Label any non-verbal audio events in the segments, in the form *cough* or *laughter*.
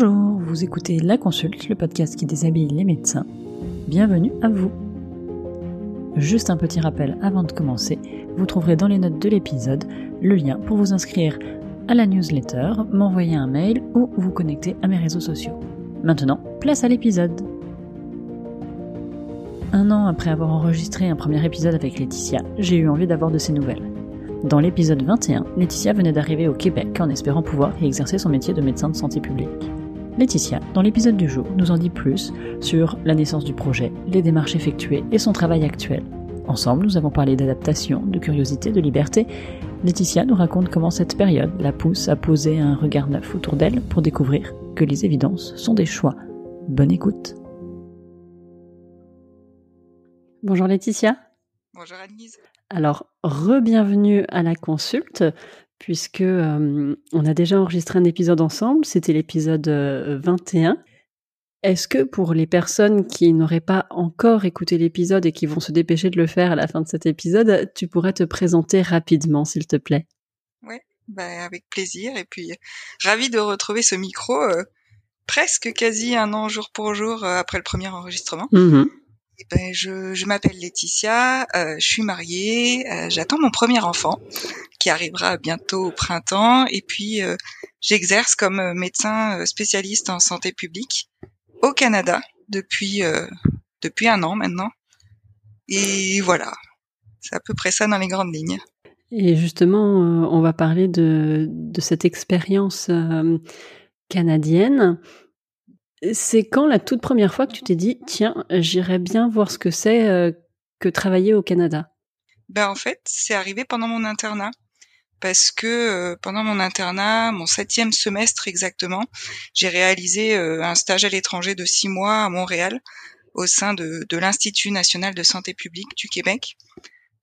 Bonjour, vous écoutez La Consulte, le podcast qui déshabille les médecins. Bienvenue à vous. Juste un petit rappel avant de commencer, vous trouverez dans les notes de l'épisode le lien pour vous inscrire à la newsletter, m'envoyer un mail ou vous connecter à mes réseaux sociaux. Maintenant, place à l'épisode. Un an après avoir enregistré un premier épisode avec Laetitia, j'ai eu envie d'avoir de ses nouvelles. Dans l'épisode 21, Laetitia venait d'arriver au Québec en espérant pouvoir y exercer son métier de médecin de santé publique. Laetitia, dans l'épisode du jour, nous en dit plus sur la naissance du projet, les démarches effectuées et son travail actuel. Ensemble, nous avons parlé d'adaptation, de curiosité, de liberté. Laetitia nous raconte comment cette période la pousse à poser un regard neuf autour d'elle pour découvrir que les évidences sont des choix. Bonne écoute. Bonjour Laetitia. Bonjour Annelise. Alors, re-bienvenue à la consulte, puisque euh, on a déjà enregistré un épisode ensemble, c'était l'épisode 21. Euh, Est-ce que pour les personnes qui n'auraient pas encore écouté l'épisode et qui vont se dépêcher de le faire à la fin de cet épisode, tu pourrais te présenter rapidement, s'il te plaît? Oui, bah, avec plaisir. Et puis, ravi de retrouver ce micro euh, presque quasi un an jour pour jour après le premier enregistrement. Mmh eh ben, je, je m'appelle Laetitia, euh, je suis mariée, euh, j'attends mon premier enfant qui arrivera bientôt au printemps et puis euh, j'exerce comme médecin spécialiste en santé publique au Canada depuis depuis un an maintenant. Et voilà, c'est à peu près ça dans les grandes lignes. Et justement, on va parler de, de cette expérience canadienne. C'est quand la toute première fois que tu t'es dit, tiens, j'irais bien voir ce que c'est euh, que travailler au Canada? Ben en fait, c'est arrivé pendant mon internat. Parce que euh, pendant mon internat, mon septième semestre exactement, j'ai réalisé euh, un stage à l'étranger de six mois à Montréal au sein de, l'Institut national de santé publique du Québec.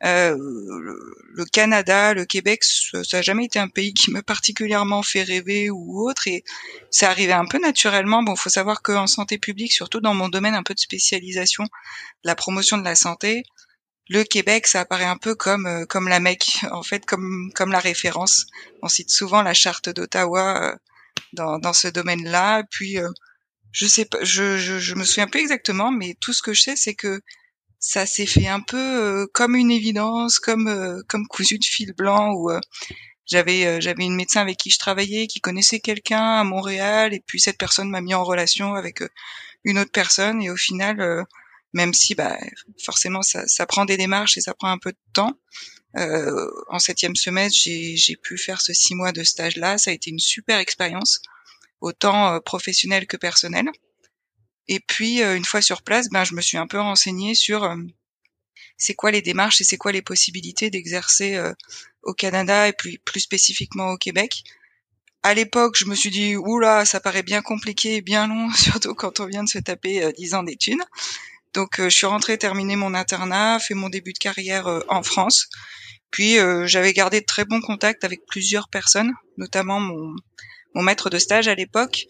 Euh, le, Canada, le Québec, ça n'a jamais été un pays qui m'a particulièrement fait rêver ou autre, et c'est arrivé un peu naturellement. Bon, faut savoir qu'en santé publique, surtout dans mon domaine un peu de spécialisation, la promotion de la santé, le Québec, ça apparaît un peu comme euh, comme la Mecque, en fait, comme comme la référence. On cite souvent la charte d'Ottawa euh, dans dans ce domaine-là. Puis je sais pas, je, je je me souviens plus exactement, mais tout ce que je sais, c'est que ça s'est fait un peu euh, comme une évidence, comme euh, comme cousu de fil blanc où euh, j'avais j'avais une médecin avec qui je travaillais qui connaissait quelqu'un à Montréal et puis cette personne m'a mis en relation avec une autre personne et au final même si bah forcément ça, prend des démarches et ça prend un peu de temps en septième semestre j'ai pu faire ce six mois de stage là ça a été une super expérience autant professionnelle que personnelle et puis euh, une fois sur place, ben je me suis un peu renseignée sur euh, c'est quoi les démarches et c'est quoi les possibilités d'exercer euh, au Canada et plus, plus spécifiquement au Québec. À l'époque, je me suis dit oula, ça paraît bien compliqué et bien long, *laughs* surtout quand on vient de se taper dix ans d'études. Donc je suis rentrée terminer mon internat, fait mon début de carrière en France. Puis j'avais gardé de très bons contacts avec plusieurs personnes, notamment mon, mon maître de stage à l'époque,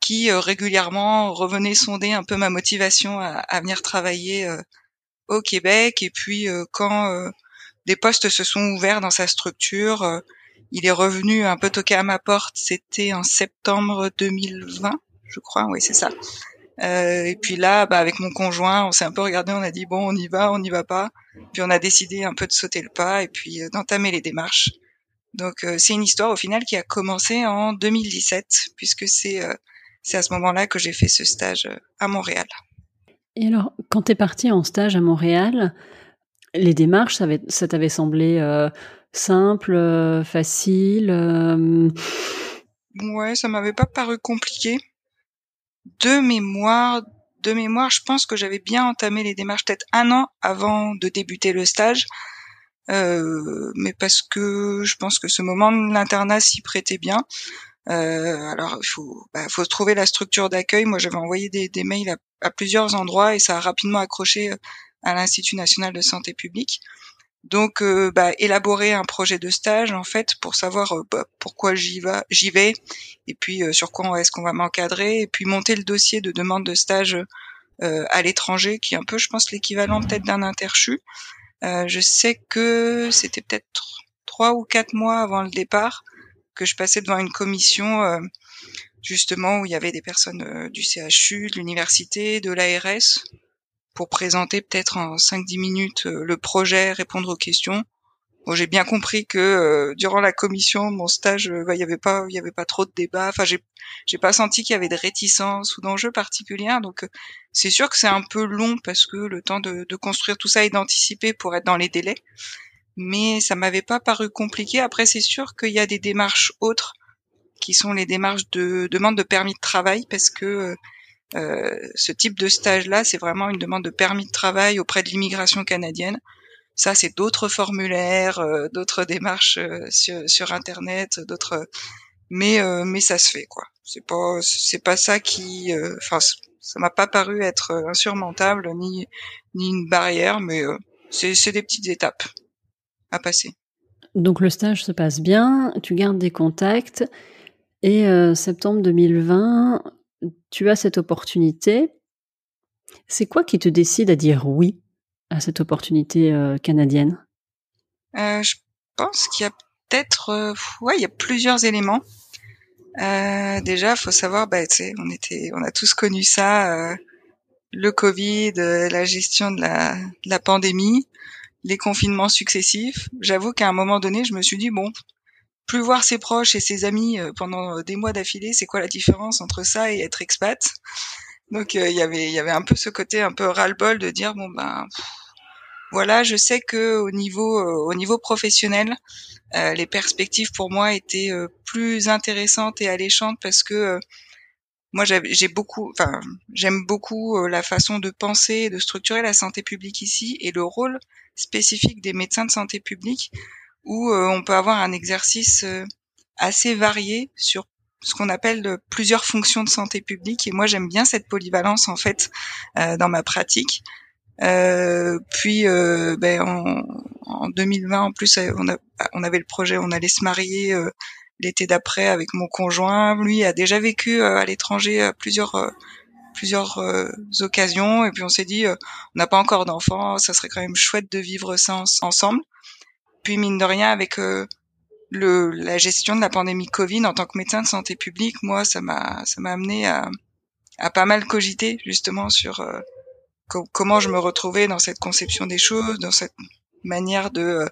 qui euh, régulièrement revenait sonder un peu ma motivation à, venir travailler euh, au Québec. Et puis euh, quand des postes se sont ouverts dans sa structure, il est revenu un peu toquer à ma porte. C'était en septembre 2020, je crois. Oui, c'est ça. Euh, et puis là, bah, avec mon conjoint, on s'est un peu regardé, on a dit bon, on y va, on n'y va pas. Puis on a décidé un peu de sauter le pas et puis d'entamer les démarches. Donc c'est une histoire au final qui a commencé en 2017 puisque c'est c'est à ce moment-là que j'ai fait ce stage euh, à Montréal. Et alors, quand tu es partie en stage à Montréal, les démarches, ça, ça t'avait semblé euh, simple, euh, facile Ouais, ça m'avait pas paru compliqué. De mémoire, de mémoire, je pense que j'avais bien entamé les démarches peut-être un an avant de débuter le stage. mais parce que je pense que ce moment de l'internat s'y prêtait bien. Euh, alors il faut, bah, faut trouver la structure d'accueil. Moi, j'avais envoyé des, des mails à, plusieurs endroits et ça a rapidement accroché euh, à l'Institut national de santé publique. Donc, euh, bah, élaborer un projet de stage en fait pour savoir bah, pourquoi j'y vais, j'y vais, et puis sur quoi est-ce qu'on va m'encadrer, et puis monter le dossier de demande de stage à l'étranger, qui est un peu, je pense, l'équivalent peut-être d'un interchu. je sais que c'était peut-être trois ou quatre mois avant le départ que je passais devant une commission euh, justement où il y avait des personnes du CHU, de l'université, de l'ARS, pour présenter peut-être en 5-10 minutes le projet, répondre aux questions. Bon, j'ai bien compris que euh, durant la commission, mon stage, euh, bah, il y avait pas, il y avait pas trop de débats. Enfin, j'ai, j'ai pas senti qu'il y avait de réticence ou d'enjeux particuliers. Donc, euh, c'est sûr que c'est un peu long parce que le temps de, de, construire tout ça et d'anticiper pour être dans les délais. Mais ça m'avait pas paru compliqué. Après, c'est sûr qu'il y a des démarches autres qui sont les démarches de demande de permis de travail parce que euh, ce type de stage-là, c'est vraiment une demande de permis de travail auprès de l'immigration canadienne. Ça, c'est d'autres formulaires, euh, d'autres *laughs* démarches euh, sur, sur, internet, d'autres. Mais euh, mais ça se fait quoi. C'est pas c'est pas ça qui. Enfin, ça m'a pas paru être insurmontable ni ni une barrière, mais c'est c'est des petites étapes à passer. Donc le stage se passe bien, tu gardes des contacts et septembre 2020, tu as cette opportunité. C'est quoi qui te décide à dire oui à cette opportunité euh, canadienne? Euh, Je pense qu'il y a peut-être, euh, ouais, il y a plusieurs éléments. Euh, déjà, faut savoir, bah, on était, on a tous connu ça, le Covid, la gestion de la, de la pandémie, les confinements successifs. J'avoue qu'à un moment donné, je me suis dit bon, plus voir ses proches et ses amis pendant des mois d'affilée, c'est quoi la différence entre ça et être expat? Donc il y avait, il y avait un peu ce côté un peu ras-le-bol de dire bon ben voilà, je sais que au niveau euh, au niveau professionnel, euh, les perspectives pour moi étaient euh, plus intéressantes et alléchantes parce que moi j'ai beaucoup, j'aime beaucoup la façon de penser et de structurer la santé publique ici et le rôle spécifique des médecins de santé publique où on peut avoir un exercice assez varié sur ce qu'on appelle plusieurs fonctions de santé publique. Et moi j'aime bien cette polyvalence en fait dans ma pratique. Euh, puis euh, ben, en, en, 2020 en plus on, a, on avait le projet on allait se marier euh, l'été d'après avec mon conjoint. Lui a déjà vécu euh, à l'étranger à plusieurs plusieurs occasions. Et puis on s'est dit on n'a pas encore d'enfants ça serait quand même chouette de vivre ça ensemble puis mine de rien avec le, la gestion de la pandémie Covid en tant que médecin de santé publique moi ça m'a ça m'a amené à, à pas mal cogiter justement sur comment je me retrouvais dans cette conception des choses, dans cette manière de euh,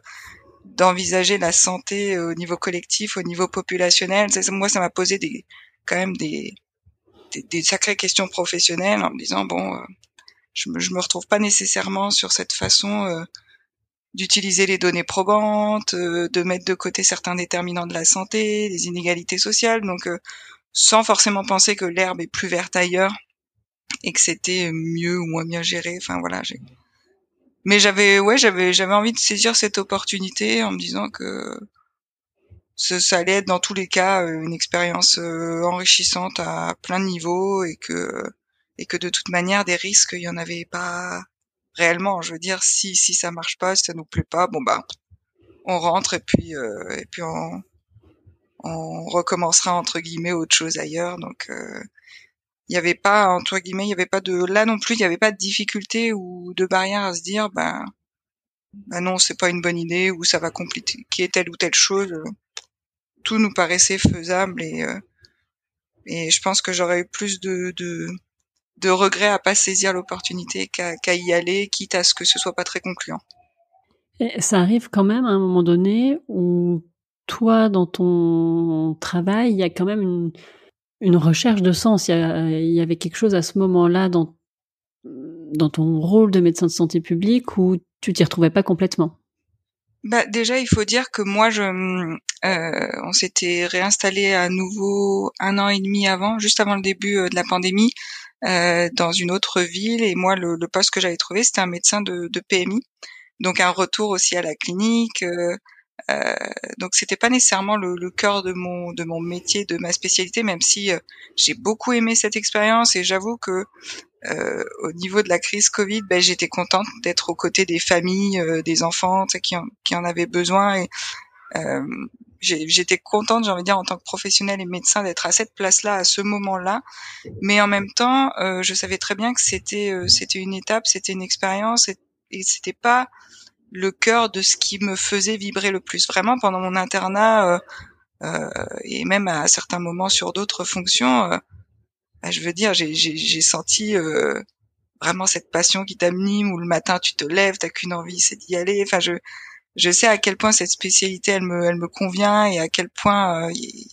d'envisager la santé au niveau collectif, au niveau populationnel. Moi, ça m'a posé des quand même des, des, des sacrées questions professionnelles en me disant bon, euh, je me je me retrouve pas nécessairement sur cette façon euh, d'utiliser les données probantes, de mettre de côté certains déterminants de la santé, des inégalités sociales, donc sans forcément penser que l'herbe est plus verte ailleurs et que c'était mieux ou moins bien géré. Enfin voilà. Mais j'avais, ouais, j'avais, j'avais envie de saisir cette opportunité en me disant que ça, ça allait être dans tous les cas euh, une expérience euh, enrichissante à plein de niveaux et que et que de toute manière des risques il y en avait pas réellement. Je veux dire, si si ça marche pas, si ça nous plaît pas, bon bah on rentre et puis euh, et puis on on recommencera entre guillemets autre chose ailleurs. Donc il n'y avait pas entre guillemets il avait pas de là non plus il n'y avait pas de difficulté ou de barrière à se dire ben ben non c'est pas une bonne idée ou ça va compliquer telle ou telle chose tout nous paraissait faisable et euh, et je pense que j'aurais eu plus de de, de regrets à pas saisir l'opportunité qu'à y aller quitte à ce que ce soit pas très concluant et ça arrive quand même à un moment donné où toi dans ton travail il y a quand même une une recherche de sens. Il y, avait quelque chose à ce moment-là dans, dans ton rôle de médecin de santé publique où tu t'y retrouvais pas complètement. Bah déjà, il faut dire que moi, je, euh, on s'était réinstallé à nouveau un an et demi avant, juste avant le début euh, de la pandémie, euh, dans une autre ville. Et moi, le, poste que j'avais trouvé, c'était un médecin de, de, PMI, donc un retour aussi à la clinique, euh, donc c'était pas nécessairement le, le, cœur de mon de mon métier, de ma spécialité, même si euh, j'ai beaucoup aimé cette expérience. Et j'avoue que euh, au niveau de la crise Covid, ben, j'étais contente d'être aux côtés des familles, euh, des enfants qui en, qui en avaient besoin. Et j'étais contente, j'ai envie de dire, en tant que professionnelle et médecin, d'être à cette place-là, à ce moment-là. Mais en même temps, je savais très bien que c'était c'était une étape, c'était une expérience et, et c'était pas le cœur de ce qui me faisait vibrer le plus. Vraiment, pendant mon internat, euh, euh, et même à certains moments sur d'autres fonctions, euh, bah, je veux dire, j'ai senti euh, vraiment cette passion qui t'anime où le matin tu te lèves, t'as qu'une envie, c'est d'y aller. Enfin, je je sais à quel point cette spécialité elle me elle me convient et à quel point il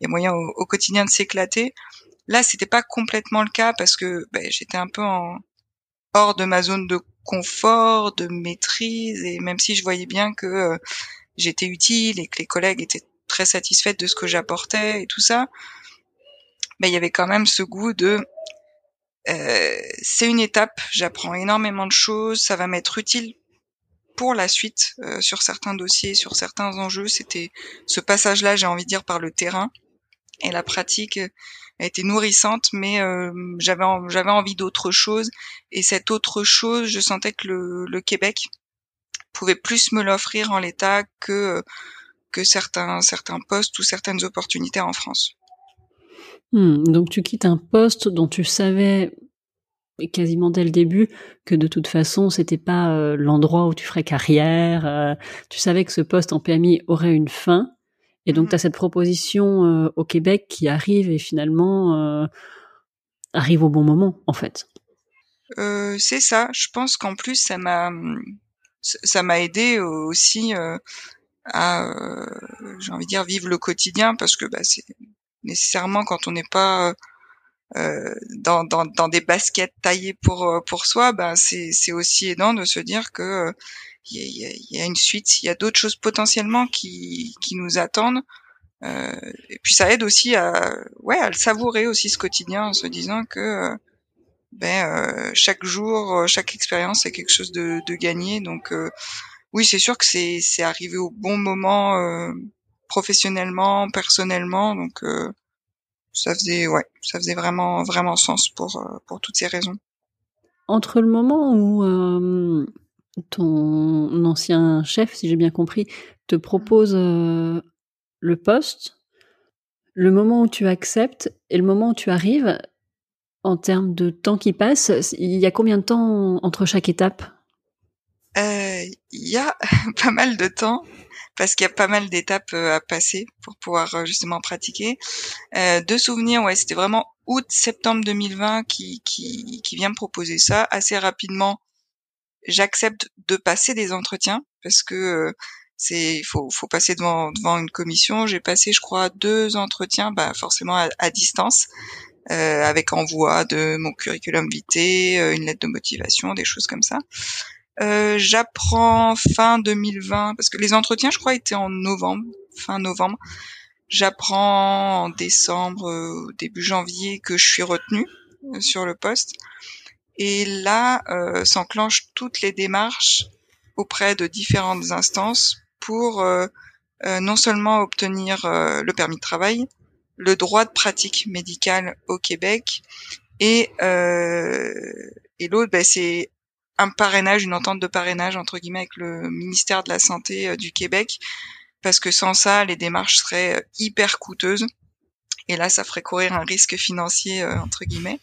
y a moyen au, quotidien de s'éclater. Là, c'était pas complètement le cas parce que ben, j'étais un peu en hors de ma zone de confort, de maîtrise, et même si je voyais bien que j'étais utile et que les collègues étaient très satisfaite de ce que j'apportais et tout ça, mais il y avait quand même ce goût de euh, c'est une étape, j'apprends énormément de choses, ça va m'être utile pour la suite euh, sur certains dossiers, sur certains enjeux. C'était ce passage-là, j'ai envie de dire, par le terrain et la pratique a été nourrissante, mais euh, j'avais j'avais envie d'autre chose et cette autre chose, je sentais que le, le Québec pouvait plus me l'offrir en l'état que que certains, certains postes ou certaines opportunités en France. Hmm, donc tu quittes un poste dont tu savais quasiment dès le début que de toute façon c'était pas euh, l'endroit où tu ferais carrière. Euh, tu savais que ce poste en PMI aurait une fin. Et donc, mhm. tu as cette proposition euh, au Québec qui arrive et finalement arrive au bon moment, en fait. c'est ça. Je pense qu'en plus, ça m'a ça m'a aidé aussi à, j'ai envie de dire, vivre le quotidien parce que bah, c'est nécessairement quand on n'est pas euh, dans, dans, dans, des baskets taillées pour euh, pour soi, bah, c'est c'est aussi aidant de se dire que il y, a, y, a, une suite, il y a d'autres choses potentiellement qui qui nous attendent. Euh, et puis ça aide aussi à ouais à le savourer aussi ce quotidien en se disant que ben euh, chaque jour, chaque expérience est quelque chose de, de gagné. Donc oui, c'est sûr que c'est c'est arrivé au bon moment euh, professionnellement, personnellement, donc euh, ça faisait ouais, ça faisait vraiment vraiment sens pour euh, pour toutes ces raisons. Entre le moment où ton ancien chef, si j'ai bien compris, te propose le poste, le moment où tu acceptes et le moment où tu arrives, en termes de temps qui passe, il y a combien de temps entre chaque étape? Euh, il y a *laughs* pas mal de temps parce qu'il y a pas mal d'étapes euh, à passer pour pouvoir euh, justement pratiquer. Euh, souvenirs, ouais, c'était vraiment août-septembre 2020 qui, qui, qui vient me proposer ça. Assez rapidement, j'accepte de passer des entretiens parce que c'est il faut, faut passer devant, devant une commission. J'ai passé, je crois, deux entretiens, bah forcément à, à distance. Euh, avec envoi de mon curriculum vitae, une lettre de motivation, des choses comme ça. Euh, j'apprends fin 2020 parce que les entretiens, je crois, étaient en novembre, fin novembre. J'apprends en décembre, euh, début janvier, que je suis retenue euh, sur le poste. Et là, s'enclenchent toutes les démarches auprès de différentes instances pour non seulement obtenir le permis de travail, le droit de pratique médicale au Québec, et, et l'autre, ben, c'est un parrainage, une entente de parrainage entre guillemets avec le ministère de la Santé euh, du Québec, parce que sans ça, les démarches seraient euh, hyper coûteuses. Et là, ça ferait courir un risque financier euh, entre guillemets.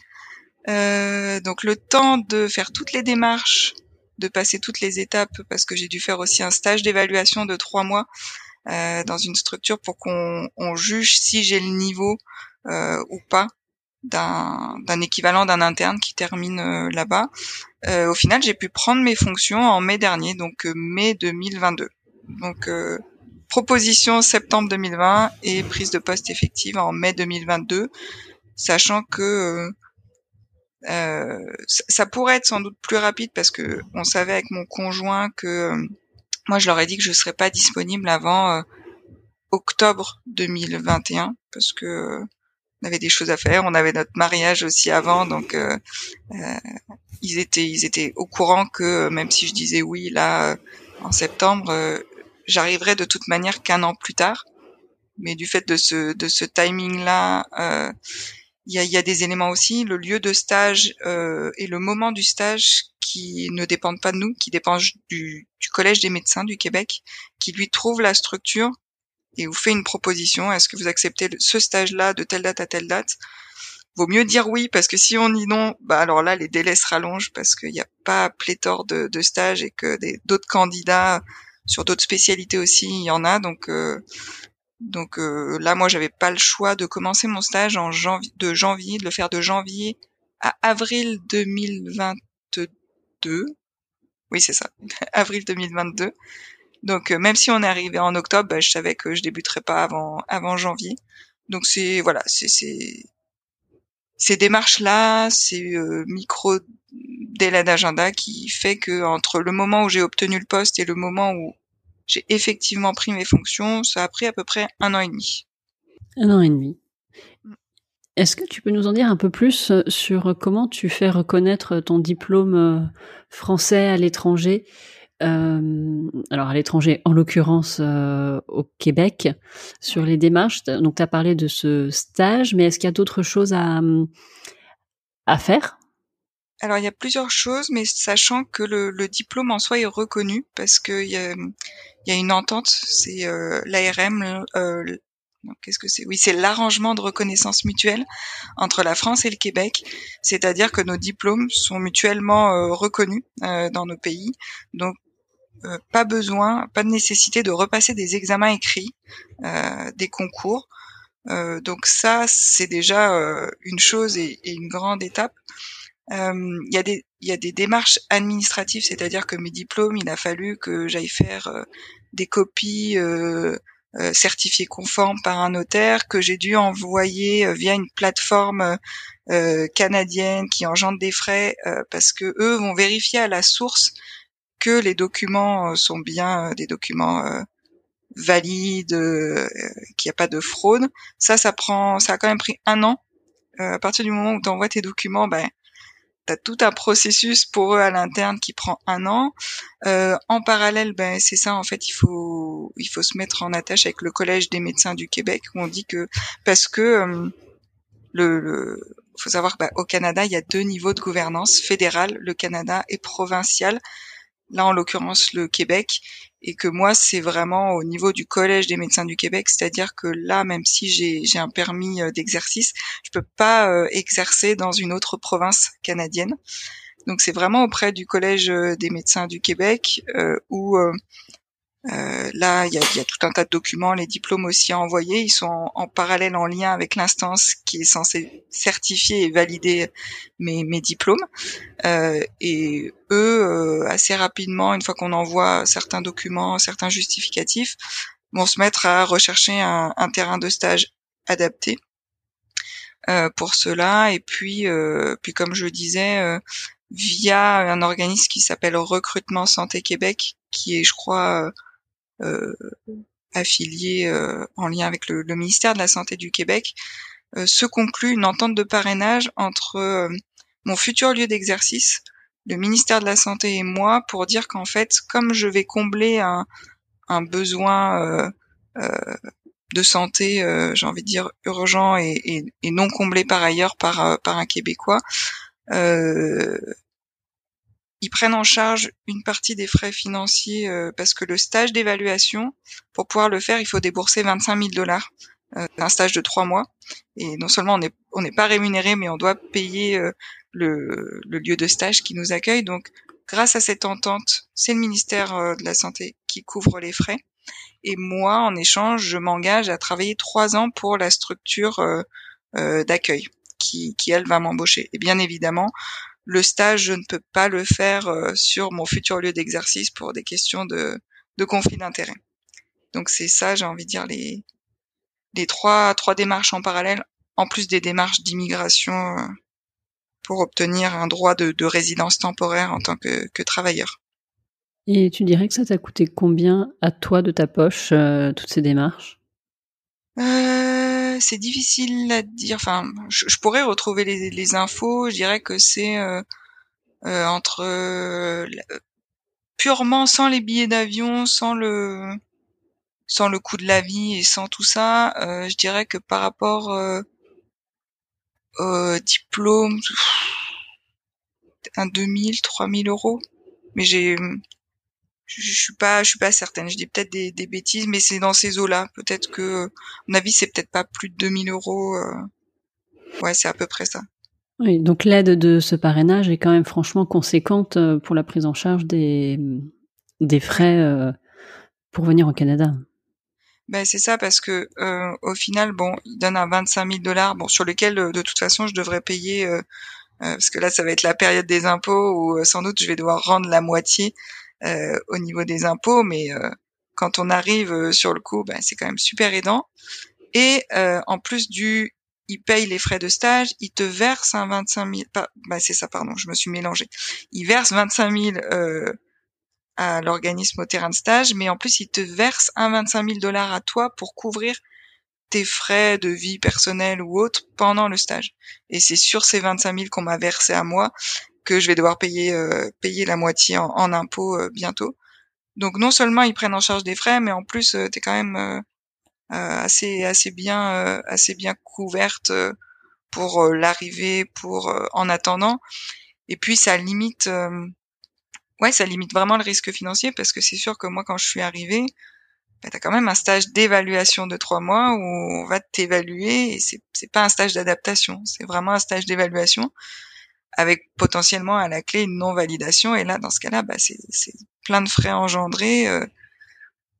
donc le temps de faire toutes les démarches, de passer toutes les étapes, parce que j'ai dû faire aussi un stage d'évaluation de trois mois dans une structure pour qu'on juge si j'ai le niveau ou pas d'un équivalent d'un interne qui termine euh, là-bas. Euh, au final, j'ai pu prendre mes fonctions en mai dernier, donc euh, mai 2022. Donc proposition septembre 2020 et prise de poste effective en mai 2022, sachant que ça pourrait être sans doute plus rapide parce que on savait avec mon conjoint que moi je leur ai dit que je serais pas disponible avant octobre 2021 parce que on avait des choses à faire. On avait notre mariage aussi avant, donc euh, euh, ils étaient ils étaient au courant que même si je disais oui là euh, en septembre, j'arriverais de toute manière qu'un an plus tard. Mais du fait de ce de ce timing là, il y a, y, a, des éléments aussi, le lieu de stage et le moment du stage qui ne dépendent pas de nous, qui dépendent du, du Collège des médecins du Québec, qui lui trouve la structure et vous fait une proposition. Est-ce que vous acceptez ce stage-là de telle date à telle date? Vaut mieux dire oui parce que si on dit non, bah alors là les délais se rallongent parce qu'il n'y a pas pléthore de, de stages et que d'autres candidats sur d'autres spécialités aussi il y en a. Donc euh, Donc là, moi, j'avais pas le choix de commencer mon stage en janvier, de janvier, de le faire de janvier à avril 2022. Oui, c'est ça, *laughs* avril 2022. Donc même si on est arrivé en octobre, bah, je savais que je débuterais pas avant avant janvier. Donc c'est voilà, c'est c'est ces démarches là, ces micro délais d'agenda qui fait que entre le moment où j'ai obtenu le poste et le moment où j'ai effectivement pris mes fonctions, ça a pris à peu près un an et demi. Un an et demi. Mm. Est-ce que tu peux nous en dire un peu plus euh, sur comment tu fais reconnaître ton diplôme euh, français à l'étranger? euh, alors à l'étranger, en l'occurrence au Québec, sur les démarches. Donc tu as parlé de ce stage, mais est-ce qu'il y a d'autres choses à, à faire? Alors il y a plusieurs choses, mais sachant que le, le diplôme en soi est reconnu parce qu'il y a, y a une entente, c'est euh, l'ARM. Euh, Qu'est-ce que c'est? Oui, c'est l'arrangement de reconnaissance mutuelle entre la France et le Québec, c'est-à-dire que nos diplômes sont mutuellement euh, reconnus euh, dans nos pays, donc euh, pas besoin, pas de nécessité de repasser des examens écrits, des concours. donc ça, c'est déjà une chose et, une grande étape. Il y a des démarches administratives, c'est-à-dire que mes diplômes, il a fallu que j'aille faire des copies euh, euh, certifiées conformes par un notaire que j'ai dû envoyer euh, via une plateforme canadienne qui engendre des frais parce que eux vont vérifier à la source que les documents sont bien des documents valides, qu'il n'y a pas de fraude. Ça, ça prend, ça a quand même pris un an. à partir du moment où tu envoies tes documents, ben tout un processus pour eux à l'interne qui prend un an. Euh, en parallèle, ben c'est ça en fait, il faut il faut se mettre en attache avec le collège des médecins du Québec où on dit que parce que euh, le, le faut savoir que ben, Canada il y a deux niveaux de gouvernance fédérale, le Canada et provincial. Là en l'occurrence le Québec et que moi c'est vraiment au niveau du collège des médecins du Québec, c'est-à-dire que là même si j'ai un permis euh, d'exercice, je peux pas euh, exercer dans une autre province canadienne. Donc c'est vraiment auprès du collège euh, des médecins du Québec où euh, là, il y a, y a, tout un tas de documents, les diplômes aussi à envoyer. Ils sont en, parallèle en lien avec l'instance qui est censée certifier et valider mes, mes diplômes. Euh, et eux, euh, assez rapidement, une fois qu'on envoie certains documents, certains justificatifs, vont se mettre à rechercher un, un terrain de stage adapté euh, pour cela. Et puis, euh, puis comme je disais, via un organisme qui s'appelle Recrutement Santé Québec, qui est, je crois, affiliés euh, en lien avec le, ministère de la Santé du Québec, euh, se conclut une entente de parrainage entre mon futur lieu d'exercice, le ministère de la Santé et moi pour dire qu'en fait, comme je vais combler un, besoin euh, de santé, euh, j'ai envie de dire urgent et, non comblé par ailleurs par, un Québécois, euh, ils prennent en charge une partie des frais financiers euh, parce que le stage d'évaluation, pour pouvoir le faire, il faut débourser 25 000 dollars. Euh, un stage de trois mois. Et non seulement on n'est on n'est pas rémunéré, mais on doit payer euh, le, le, lieu de stage qui nous accueille. Donc, grâce à cette entente, c'est le ministère euh, de la Santé qui couvre les frais. Et moi, en échange, je m'engage à travailler trois ans pour la structure d'accueil qui, qui, elle, va m'embaucher. Et bien évidemment, le stage, je ne peux pas le faire euh, sur mon futur lieu d'exercice pour des questions de, de conflit d'intérêt. Donc c'est ça, j'ai envie de dire les trois démarches en parallèle, en plus des démarches d'immigration euh, pour obtenir un droit de, de, résidence temporaire en tant que, que, travailleur. Et tu dirais que ça t'a coûté combien à toi de ta poche euh, toutes ces démarches? Euh, c'est difficile à dire. Enfin, je, pourrais retrouver les, infos. Je dirais que c'est euh, euh, entre euh, purement sans les billets d'avion, sans le sans le coût de la vie et sans tout ça, je dirais que par rapport au diplôme, un 2000, 3000 euros. Mais j'ai je, suis pas, je suis pas certaine. Je dis peut-être des, des, bêtises, mais c'est dans ces eaux-là. Peut-être que, à mon avis, c'est peut-être pas plus de 2000 euros. Euh. Ouais, c'est à peu près ça. Oui, donc l'aide de ce parrainage est quand même franchement conséquente euh, pour la prise en charge des, des frais euh, pour venir au Canada. Ben c'est ça parce que euh, au final, bon, il donne un 25 000 dollars, bon sur lequel euh, de toute façon je devrais payer, euh, parce que là ça va être la période des impôts où sans doute je vais devoir rendre la moitié au niveau des impôts, mais quand on arrive sur le coup, ben c'est quand même super aidant. Et en plus du, il paye les frais de stage, il te verse un 25 000, pas, ben c'est ça pardon, je me suis mélangée. Il verse 25 000 à l'organisme au terrain de stage, mais en plus il te verse un 25 000 dollars à toi pour couvrir tes frais de vie personnelle ou autre pendant le stage. Et c'est sur ces 25 000 qu'on m'a versé à moi que je vais devoir payer euh, payer la moitié en, en impôts euh, bientôt. Donc non seulement ils prennent en charge des frais, mais en plus euh, tu es quand même assez assez bien assez bien couverte pour l'arrivée, pour en attendant. Et puis ça limite ouais, ça limite vraiment le risque financier parce que c'est sûr que moi, quand je suis arrivée, bah, tu as quand même un stage d'évaluation de trois mois où on va t'évaluer et c'est, c'est pas un stage d'adaptation, c'est vraiment un stage d'évaluation avec potentiellement à la clé une non-validation. Et là, dans ce cas-là, bah, c'est, plein de frais engendrés euh,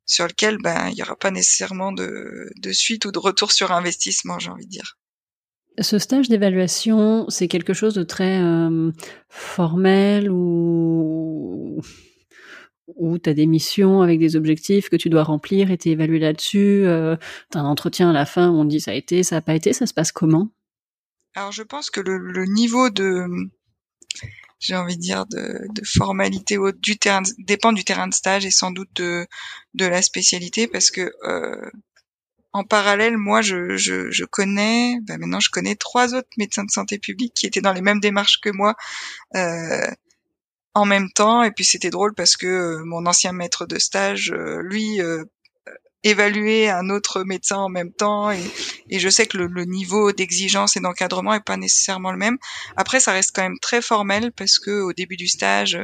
sur lesquels bah, il n'y aura pas nécessairement de, de suite ou de retour sur investissement, j'ai envie de dire. Ce stage d'évaluation, c'est quelque chose de très euh, formel ou où tu as des missions avec des objectifs que tu dois remplir et t'es évalué là-dessus. Euh, tu as un entretien à la fin où on dit ça a été, ça n'a pas été, ça se passe comment? Alors je pense que le, niveau de, j'ai envie de dire, de, de formalité du terrain, dépend du terrain de stage et sans doute de, de la spécialité parce que euh, en parallèle, moi, je, je, je connais, ben maintenant, je connais trois autres médecins de santé publique qui étaient dans les mêmes démarches que moi euh, en même temps. Et puis, c'était drôle parce que euh, mon ancien maître de stage, euh, lui, euh, évaluer un autre médecin en même temps et, et je sais que le, le niveau d'exigence et d'encadrement est pas nécessairement le même. Après, ça reste quand même très formel parce que au début du stage,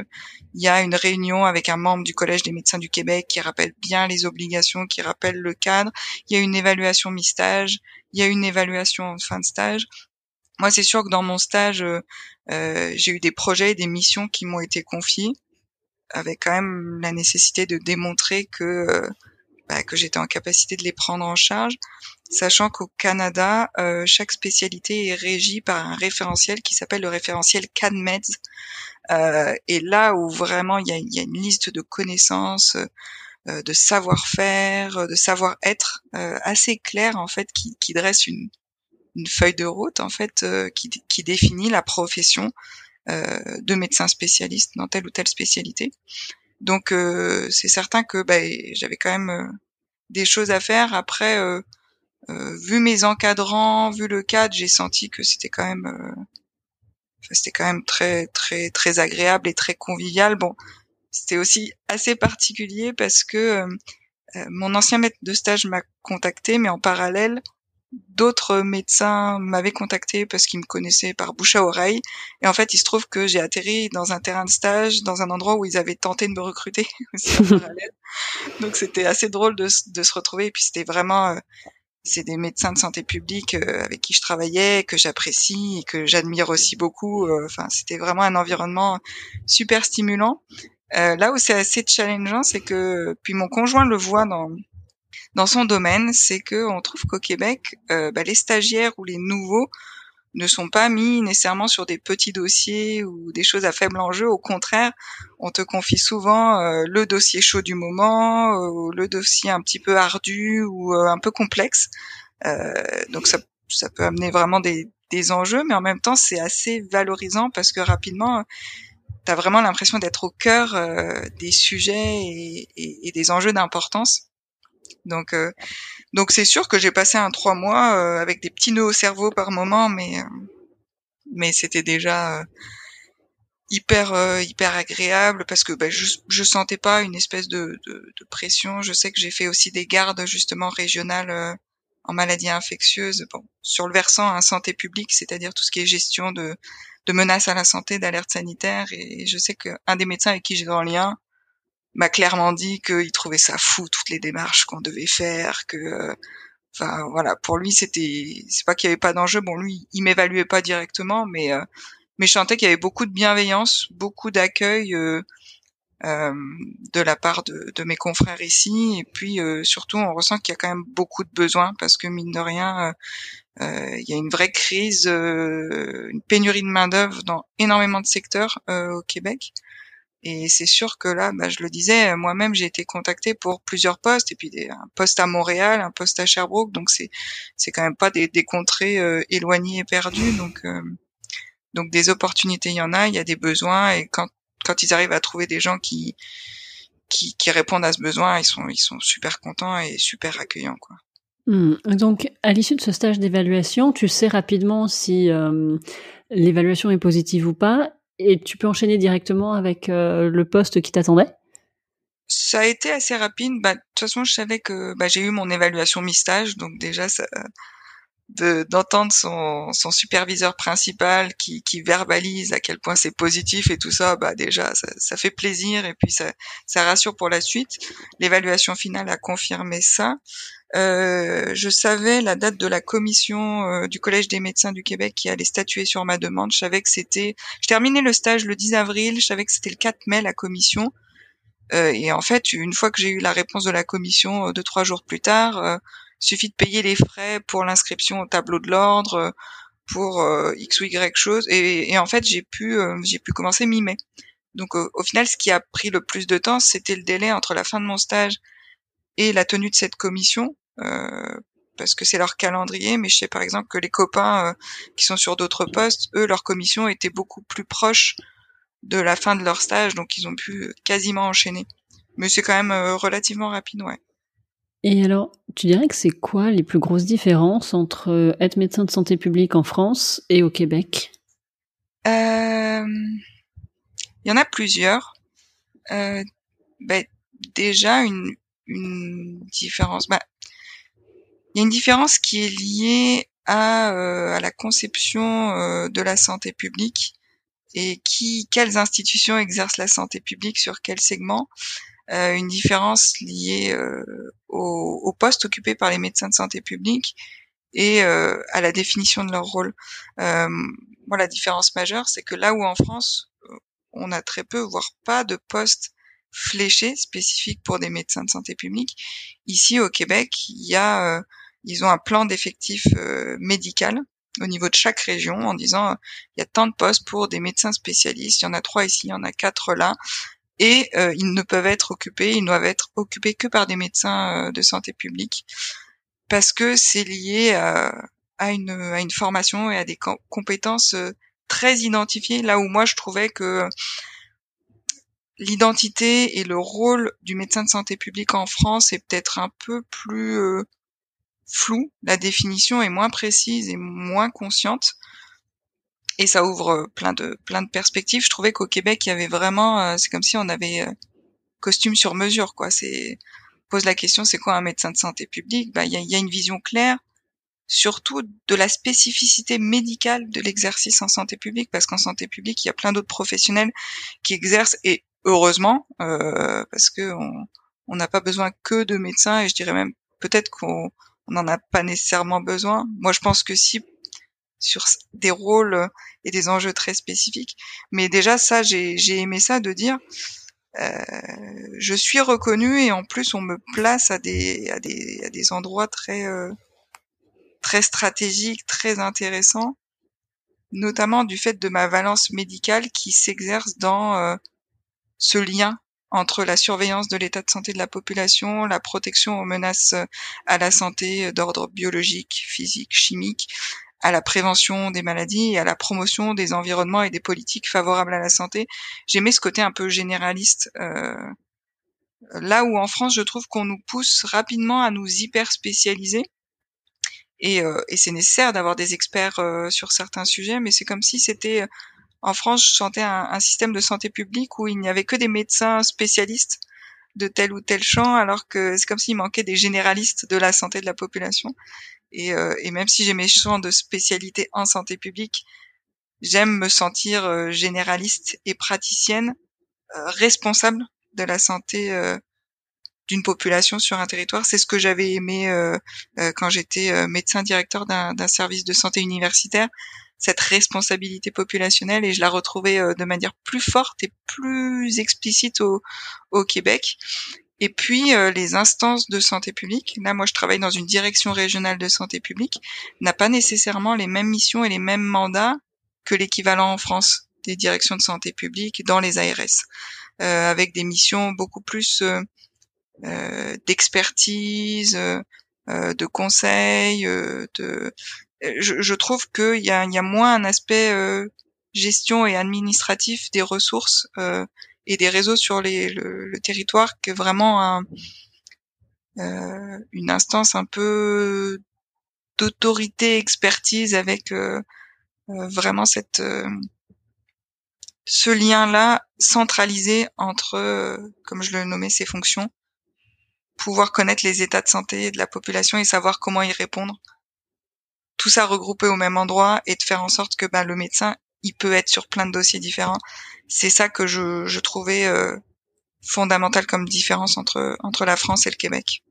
il y a une réunion avec un membre du Collège des médecins du Québec qui rappelle bien les obligations, qui rappelle le cadre. Il y a une évaluation mi-stage, il y a une évaluation en fin de stage. Moi, c'est sûr que dans mon stage, euh, j'ai eu des projets et des missions qui m'ont été confiés avec quand même la nécessité de démontrer que euh, bah, que j'étais en capacité de les prendre en charge, sachant qu'au Canada, euh, chaque spécialité est régie par un référentiel qui s'appelle le référentiel CanMeds. Euh, et là où vraiment il y a, y a, une liste de connaissances, euh, de savoir-faire, de savoir-être euh, assez claire en fait, qui, qui dresse une, une, feuille de route en fait, euh, qui, qui, définit la profession de médecin spécialiste dans telle ou telle spécialité. Donc euh, c'est certain que bah, j'avais quand même euh, des choses à faire. Après, euh, vu mes encadrants, vu le cadre, j'ai senti que c'était quand même c'était quand même très très très agréable et très convivial. Bon, c'était aussi assez particulier parce que mon ancien maître de stage m'a contacté, mais en parallèle, d'autres médecins m'avaient contacté parce qu'ils me connaissaient par bouche à oreille. Et en fait, il se trouve que j'ai atterri dans un terrain de stage, dans un endroit où ils avaient tenté de me recruter. *laughs* Donc c'était assez drôle de, de, se retrouver. Et puis c'était vraiment, euh, c'est des médecins de santé publique euh, avec qui je travaillais, que j'apprécie et que j'admire aussi beaucoup. Euh, enfin, c'était vraiment un environnement super stimulant. là où c'est assez challengeant, c'est que puis mon conjoint le voit dans dans son domaine, c'est que on trouve qu'au Québec, euh, bah, les stagiaires ou les nouveaux ne sont pas mis nécessairement sur des petits dossiers ou des choses à faible enjeu. Au contraire, on te confie souvent euh, le dossier chaud du moment, euh, le dossier un petit peu ardu ou un peu complexe. donc ça, ça peut amener vraiment des, des enjeux, mais en même temps c'est assez valorisant parce que rapidement, tu as vraiment l'impression d'être au cœur des sujets et, et, et des enjeux d'importance. Donc, euh, donc c'est sûr que j'ai passé un trois mois euh, avec des petits nœuds au cerveau par moment, mais euh, mais c'était déjà hyper hyper agréable parce que ben, je je sentais pas une espèce de, de, de pression. Je sais que j'ai fait aussi des gardes justement régionales en maladies infectieuses. Bon, sur le versant un santé publique, c'est-à-dire tout ce qui est gestion de de menaces à la santé, d'alerte sanitaire. Et je sais qu'un des médecins avec qui j'ai en lien m'a clairement dit qu'il trouvait ça fou toutes les démarches qu'on devait faire, que euh, enfin voilà, pour lui c'était c'est pas qu'il y avait pas d'enjeu, bon lui il m'évaluait pas directement mais euh, mais je sentais qu'il y avait beaucoup de bienveillance, beaucoup d'accueil euh, euh, de la part de, de, mes confrères ici. Et puis surtout, on ressent qu'il y a quand même beaucoup de besoins parce que mine de rien, il y a une vraie crise, une pénurie de main d'œuvre dans énormément de secteurs au Québec. Et c'est sûr que là, bah, je le disais, moi-même, j'ai été contactée pour plusieurs postes, et puis des, un poste à Montréal, un poste à Sherbrooke, donc c'est c'est quand même pas des, des contrées éloignées et perdues, donc donc des opportunités, il y en a, il y a des besoins, et quand quand ils arrivent à trouver des gens qui, qui, qui répondent à ce besoin, ils sont, ils sont super contents et super accueillants, quoi. Hmm. Donc, à l'issue de ce stage d'évaluation, tu sais rapidement si euh, l'évaluation est positive ou pas, et tu peux enchaîner directement avec euh, le poste qui t'attendait? Ça a été assez rapide. Bah, de toute façon, je savais que bah, j'ai eu mon évaluation mi-stage, donc déjà d'entendre son, son superviseur principal qui, qui verbalise à quel point c'est positif et tout ça, bah déjà ça, ça, fait plaisir et puis ça, ça rassure pour la suite. L'évaluation finale a confirmé ça. Euh, je savais la date de la commission euh, du Collège des médecins du Québec qui allait statuer sur ma demande. Je savais que c'était. Je terminais le stage le 10 avril. Je savais que c'était le 4 mai la commission. Euh, et en fait, une fois que j'ai eu la réponse de la commission euh, deux trois jours plus tard, suffit de payer les frais pour l'inscription au tableau de l'ordre, pour x ou y chose, et, en fait j'ai pu j'ai pu commencer mi-mai. Donc au, final, ce qui a pris le plus de temps, c'était le délai entre la fin de mon stage et la tenue de cette commission, euh, parce que c'est leur calendrier. Mais je sais par exemple que les copains qui sont sur d'autres postes, eux, leur commission était beaucoup plus proche de la fin de leur stage, donc ils ont pu quasiment enchaîner. Mais c'est quand même relativement rapide, ouais. Et alors, tu dirais que c'est quoi les plus grosses différences entre euh, être médecin de santé publique en France et au Québec? Euh, Il y en a plusieurs. Euh, ben, déjà, une, une différence. Ben, il y a une différence qui est liée à, à la conception de la santé publique et qui, quelles institutions exercent la santé publique sur quel segment. Euh, une différence liée euh, au, au, poste occupé par les médecins de santé publique et euh, à la définition de leur rôle. moi, la différence majeure, c'est que là où en France, on a très peu, voire pas de postes fléchés spécifiques pour des médecins de santé publique, ici au Québec, il y a, ils ont un plan d'effectifs médical au niveau de chaque région en disant il y a tant de postes pour des médecins spécialistes, il y en a trois ici, il y en a quatre là, et euh, ils ne peuvent être occupés, ils ne doivent être occupés que par des médecins euh, de santé publique parce que c'est lié à, à, une, à une formation et à des compétences euh, très identifiées. Là où moi je trouvais que l'identité et le rôle du médecin de santé publique en France est peut-être un peu plus flou, la définition est moins précise et moins consciente et ça ouvre euh, plein de plein de perspectives. Je trouvais qu'au Québec, il y avait vraiment, euh, c'est comme si on avait euh, costume sur mesure, quoi. C'est pose la question, c'est quoi un médecin de santé publique? Bah, il y a, y a, une vision claire, surtout de la spécificité médicale de l'exercice en santé publique, parce qu'en santé publique, il y a plein d'autres professionnels qui exercent et heureusement, euh, parce que on n'a pas besoin que de médecins et je dirais même peut-être qu'on n'en a pas nécessairement besoin. Moi, je pense que si sur des rôles et des enjeux très spécifiques. Mais déjà, ça, j'ai aimé ça de dire, euh, je suis reconnue et en plus, on me place à des, à des, à des endroits très, euh, très stratégiques, très intéressants, notamment du fait de ma valence médicale qui s'exerce dans euh, ce lien entre la surveillance de l'état de santé de la population, la protection aux menaces à la santé d'ordre biologique, physique, chimique, à la prévention des maladies et à la promotion des environnements et des politiques favorables à la santé. J'aimais ce côté un peu généraliste. Euh, là où en France, je trouve qu'on nous pousse rapidement à nous hyper spécialiser. Et, euh, et c'est nécessaire d'avoir des experts euh, sur certains sujets, mais c'est comme si c'était en France, je sentais un, un, système de santé publique où il n'y avait que des médecins spécialistes de tel ou tel champ, alors que c'est comme s'il manquait des généralistes de la santé de la population. Et, euh, et même si j'ai mes champs de spécialité en santé publique, j'aime me sentir euh, généraliste et praticienne euh, responsable de la santé d'une population sur un territoire. C'est ce que j'avais aimé quand j'étais médecin directeur d'un service de santé universitaire. Cette responsabilité populationnelle et je la retrouvais de manière plus forte et plus explicite au, au Québec. Et puis les instances de santé publique, là moi je travaille dans une direction régionale de santé publique, n'a pas nécessairement les mêmes missions et les mêmes mandats que l'équivalent en France des directions de santé publique dans les ARS, euh, avec des missions beaucoup plus euh, euh d'expertise, euh, euh, de conseil, de je, je trouve qu'il y a, y a moins un aspect gestion et administratif des ressources et des réseaux sur les, le, le territoire que vraiment un, une instance un peu d'autorité expertise avec euh, vraiment cette ce lien-là centralisé entre, euh, comme je le nommais, ces fonctions, pouvoir connaître les états de santé de la population et savoir comment y répondre. Tout ça regroupé au même endroit et de faire en sorte que ben, le médecin, il peut être sur plein de dossiers différents. C'est ça que je, je trouvais euh, fondamental comme différence entre, entre la France et le Québec.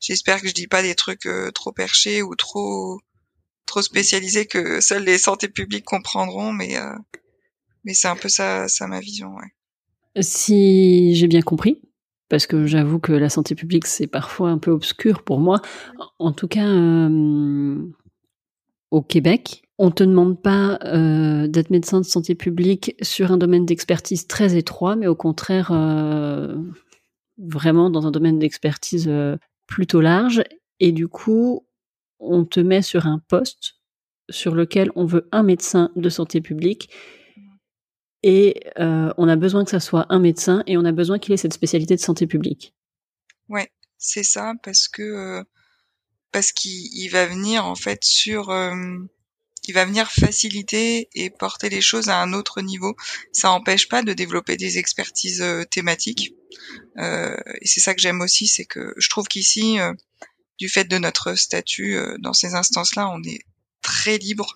J'espère que je dis pas des trucs euh, trop perchés ou trop trop spécialisé que seuls les santé publiques comprendront, mais euh, mais c'est un peu ça, ça ma vision. Ouais. Si j'ai bien compris, parce que j'avoue que la santé publique c'est parfois un peu obscur pour moi. En tout cas, euh, au Québec, on te demande pas euh, d'être médecin de santé publique sur un domaine d'expertise très étroit, mais au contraire, euh, vraiment dans un domaine d'expertise euh, plutôt large. Et du coup, on te met sur un poste sur lequel on veut un médecin de santé publique et euh, on a besoin que ça soit un médecin et on a besoin qu'il ait cette spécialité de santé publique. Ouais, c'est ça parce que euh, parce qu'il va venir en fait sur euh, il va venir faciliter et porter les choses à un autre niveau. Ça n'empêche pas de développer des expertises thématiques. et c'est ça que j'aime aussi, c'est que je trouve qu'ici du fait de notre statut euh, dans ces instances-là, on est très libre.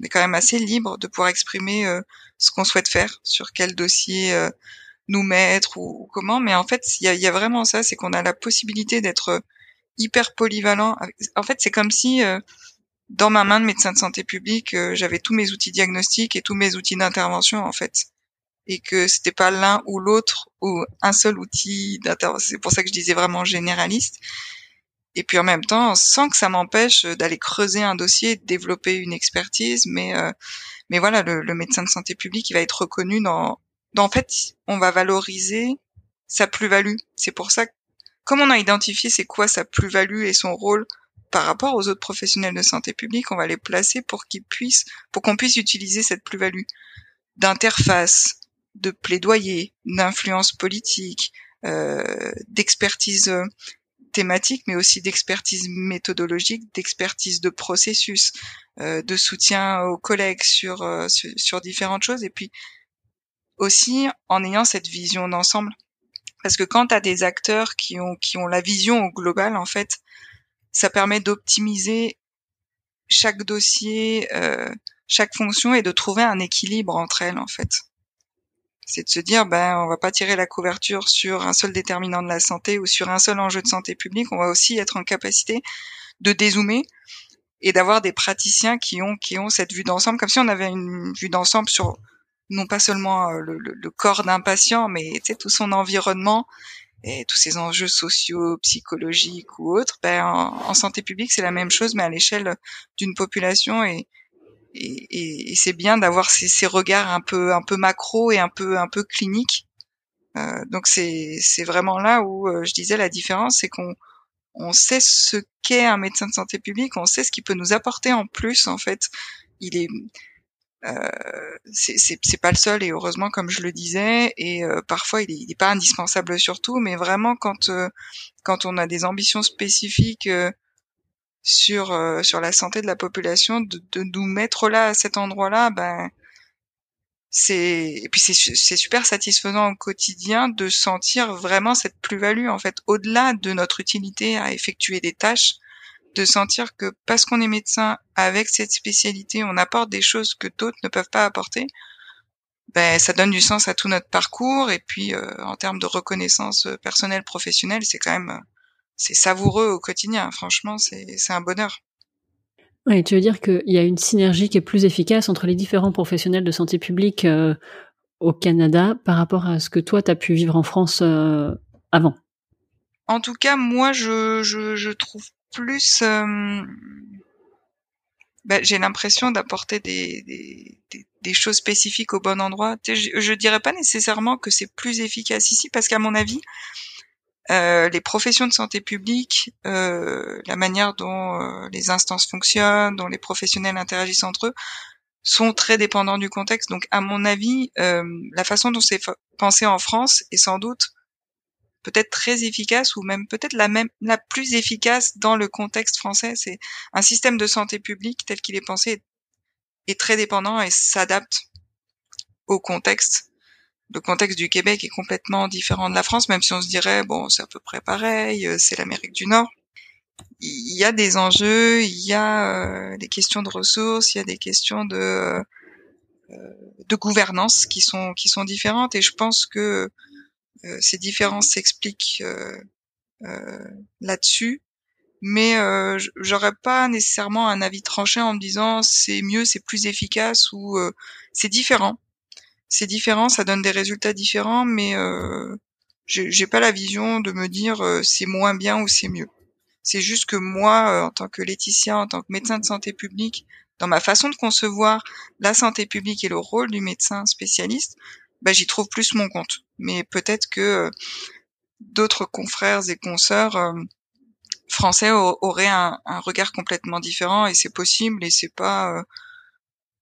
On est quand même assez libre de pouvoir exprimer euh, ce qu'on souhaite faire, sur quel dossier euh, nous mettre ou, comment. Mais en fait, il y a, vraiment ça, c'est qu'on a la possibilité d'être hyper polyvalent. En fait, c'est comme si dans ma main de médecin de santé publique, j'avais tous mes outils diagnostiques et tous mes outils d'intervention en fait, et que c'était pas l'un ou l'autre ou un seul outil d'intervention. C'est pour ça que je disais vraiment généraliste et puis en même temps sans que ça m'empêche d'aller creuser un dossier, de développer une expertise, mais euh, mais voilà, le, médecin de santé publique, il va être reconnu dans, dans en fait, on va valoriser sa plus-value. C'est pour ça que, comme on a identifié c'est quoi sa plus-value et son rôle par rapport aux autres professionnels de santé publique, on va les placer pour qu'ils puissent, pour qu'on puisse utiliser cette plus-value d'interface, de plaidoyer, d'influence politique, euh, d'expertise thématique, mais aussi d'expertise méthodologique, d'expertise de processus, euh, de soutien aux collègues sur, euh, sur, différentes choses, et puis aussi en ayant cette vision d'ensemble. Parce que quand tu as des acteurs qui ont, qui ont la vision au global, en fait, ça permet d'optimiser chaque dossier, euh, chaque fonction et de trouver un équilibre entre elles, en fait c'est de se dire ben on va pas tirer la couverture sur un seul déterminant de la santé ou sur un seul enjeu de santé publique, on va aussi être en capacité de dézoomer et d'avoir des praticiens qui ont qui ont cette vue d'ensemble comme si on avait une vue d'ensemble sur non pas seulement euh, le, corps d'un patient mais tout son environnement et tous ces enjeux sociaux, psychologiques ou autres, ben, en santé publique, c'est la même chose, mais à l'échelle d'une population. Et, et, et, c'est bien d'avoir ces, ces, regards un peu un peu macro et un peu un peu cliniques. Euh, donc c'est c'est vraiment là où euh, je disais la différence, c'est qu'on on sait ce qu'est un médecin de santé publique, on sait ce qu'il peut nous apporter en plus en fait. Il est euh, c'est pas le seul et heureusement comme je le disais et euh, parfois il est, il est, pas indispensable surtout mais vraiment quand euh, quand on a des ambitions spécifiques euh, sur euh, sur la santé de la population, de, de nous mettre là à cet endroit-là, ben c'est et puis c'est super satisfaisant au quotidien de sentir vraiment cette plus-value en fait. Au-delà de notre utilité à effectuer des tâches de sentir que parce qu'on est médecin avec cette spécialité on apporte des choses que d'autres ne peuvent pas apporter ben ça donne du sens à tout notre parcours. Et puis euh, en termes de reconnaissance euh, personnelle professionnelle c'est quand même c'est savoureux au quotidien. Franchement, c'est un bonheur. Oui, tu veux dire qu'il y a une synergie qui est plus efficace entre les différents professionnels de santé publique euh, au Canada par rapport à ce que toi, tu as pu vivre en France euh, avant? En tout cas, moi, je, je, je trouve plus... Euh, ben, j'ai l'impression d'apporter des, des, des, choses spécifiques au bon endroit. je, je dirais pas nécessairement que c'est plus efficace ici, parce qu'à mon avis, euh, les professions de santé publique, euh, la manière dont euh, les instances fonctionnent, dont les professionnels interagissent entre eux, sont très dépendants du contexte. Donc, à mon avis, euh, la façon dont c'est pensé en France est sans doute peut-être très efficace ou même peut-être la même la plus efficace dans le contexte français. C'est un système de santé publique tel qu'il est pensé est très dépendant et s'adapte au contexte le contexte du Québec est complètement différent de la France, même si on se dirait bon c'est à peu près pareil, euh, c'est l'Amérique du Nord. Il y a des enjeux, il y a euh, des questions de ressources, il y a des questions de euh, de gouvernance qui sont qui sont différentes et je pense que ces différences s'expliquent là-dessus. Mais j'aurais pas nécessairement un avis tranché en me disant c'est mieux, c'est plus efficace ou c'est différent c'est différent, ça donne des résultats différents, mais euh, j'ai pas la vision de me dire euh, c'est moins bien ou c'est mieux. C'est juste que moi, euh, en tant que Laetitia, en tant que médecin de santé publique, dans ma façon de concevoir la santé publique et le rôle du médecin spécialiste, bah, j'y trouve plus mon compte. Mais peut-être que euh, d'autres confrères et consoeurs français auraient un, un, regard complètement différent et c'est possible et c'est pas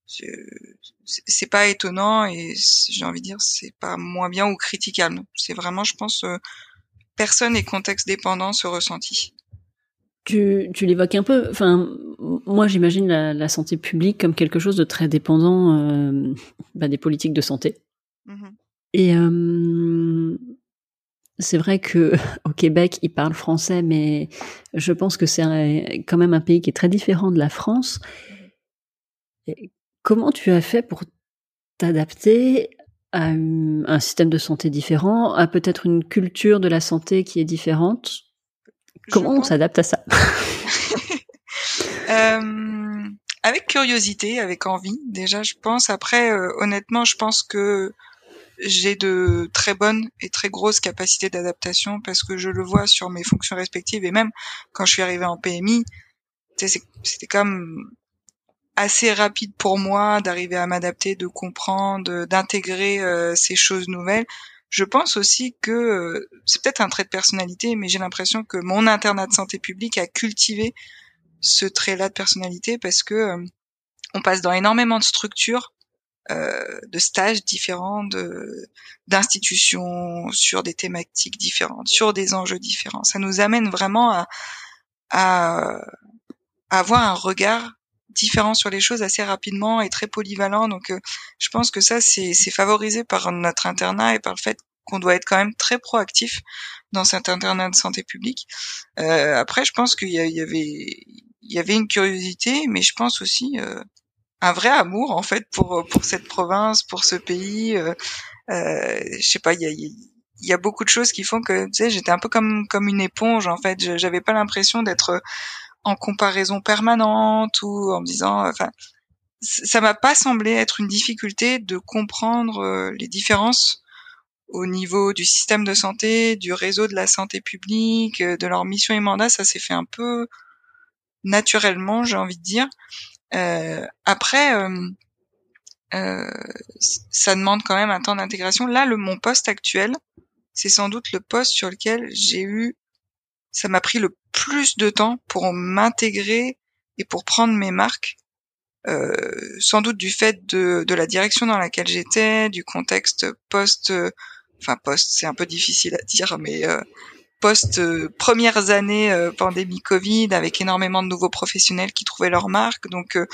c'est pas étonnant et j'ai envie de dire c'est pas moins bien ou critiquable. C'est vraiment, je pense, euh, personne et contexte dépendant se ressenti. Tu, tu l'évoques un peu. Enfin, moi, j'imagine la, la, santé publique comme quelque chose de très dépendant euh, bah, des politiques de santé. Mmh et euh, c'est vrai que *laughs* au Québec, ils parlent français, mais je pense que c'est quand même un pays qui est très différent de la France. Et Comment tu as fait pour t'adapter à un système de santé différent, à peut-être une culture de la santé qui est différente? Comment on s'adapte à ça? *laughs* Euh, Avec curiosité, avec envie. Déjà, je pense. Après, euh, honnêtement, je pense que j'ai de très bonnes et très grosses capacités d'adaptation parce que je le vois sur mes fonctions respectives et même quand je suis arrivée en PMI, c'était comme assez rapide pour moi d'arriver à m'adapter, de comprendre, d'intégrer euh, ces choses nouvelles. Je pense aussi que euh, c'est peut-être un trait de personnalité, mais j'ai l'impression que mon internat de santé publique a cultivé ce trait-là de personnalité parce que euh, on passe dans énormément de structures, de stages différents, d'institutions sur des thématiques différentes, sur des enjeux différents. Ça nous amène vraiment à, à avoir un regard différent sur les choses assez rapidement et très polyvalent. Donc, euh, je pense que ça, c'est favorisé par notre internat et par le fait qu'on doit être quand même très proactif dans cet internat de santé publique. Euh, après, je pense qu'il y, y, avait il y avait une curiosité, mais je pense aussi euh, un vrai amour en fait pour pour cette province, pour ce pays. Euh, euh, je sais pas, il y a, il y a beaucoup de choses qui font que tu sais, j'étais un peu comme comme une éponge en fait. J'avais pas l'impression d'être en comparaison permanente ou en me disant, enfin, ça m'a pas semblé être une difficulté de comprendre euh, les différences au niveau du système de santé, du réseau de la santé publique, euh, de leur mission et mandat. Ça s'est fait un peu naturellement, j'ai envie de dire. Euh, après, euh, euh, ça demande quand même un temps d'intégration. Là, le mon poste actuel, c'est sans doute le poste sur lequel j'ai eu ça m'a pris le plus de temps pour m'intégrer et pour prendre mes marques. Euh, sans doute du fait de, la direction dans laquelle j'étais, du contexte post, enfin post, c'est un peu difficile à dire, mais euh, post euh, premières années euh, pandémie Covid, avec énormément de nouveaux professionnels qui trouvaient leur marque, donc euh,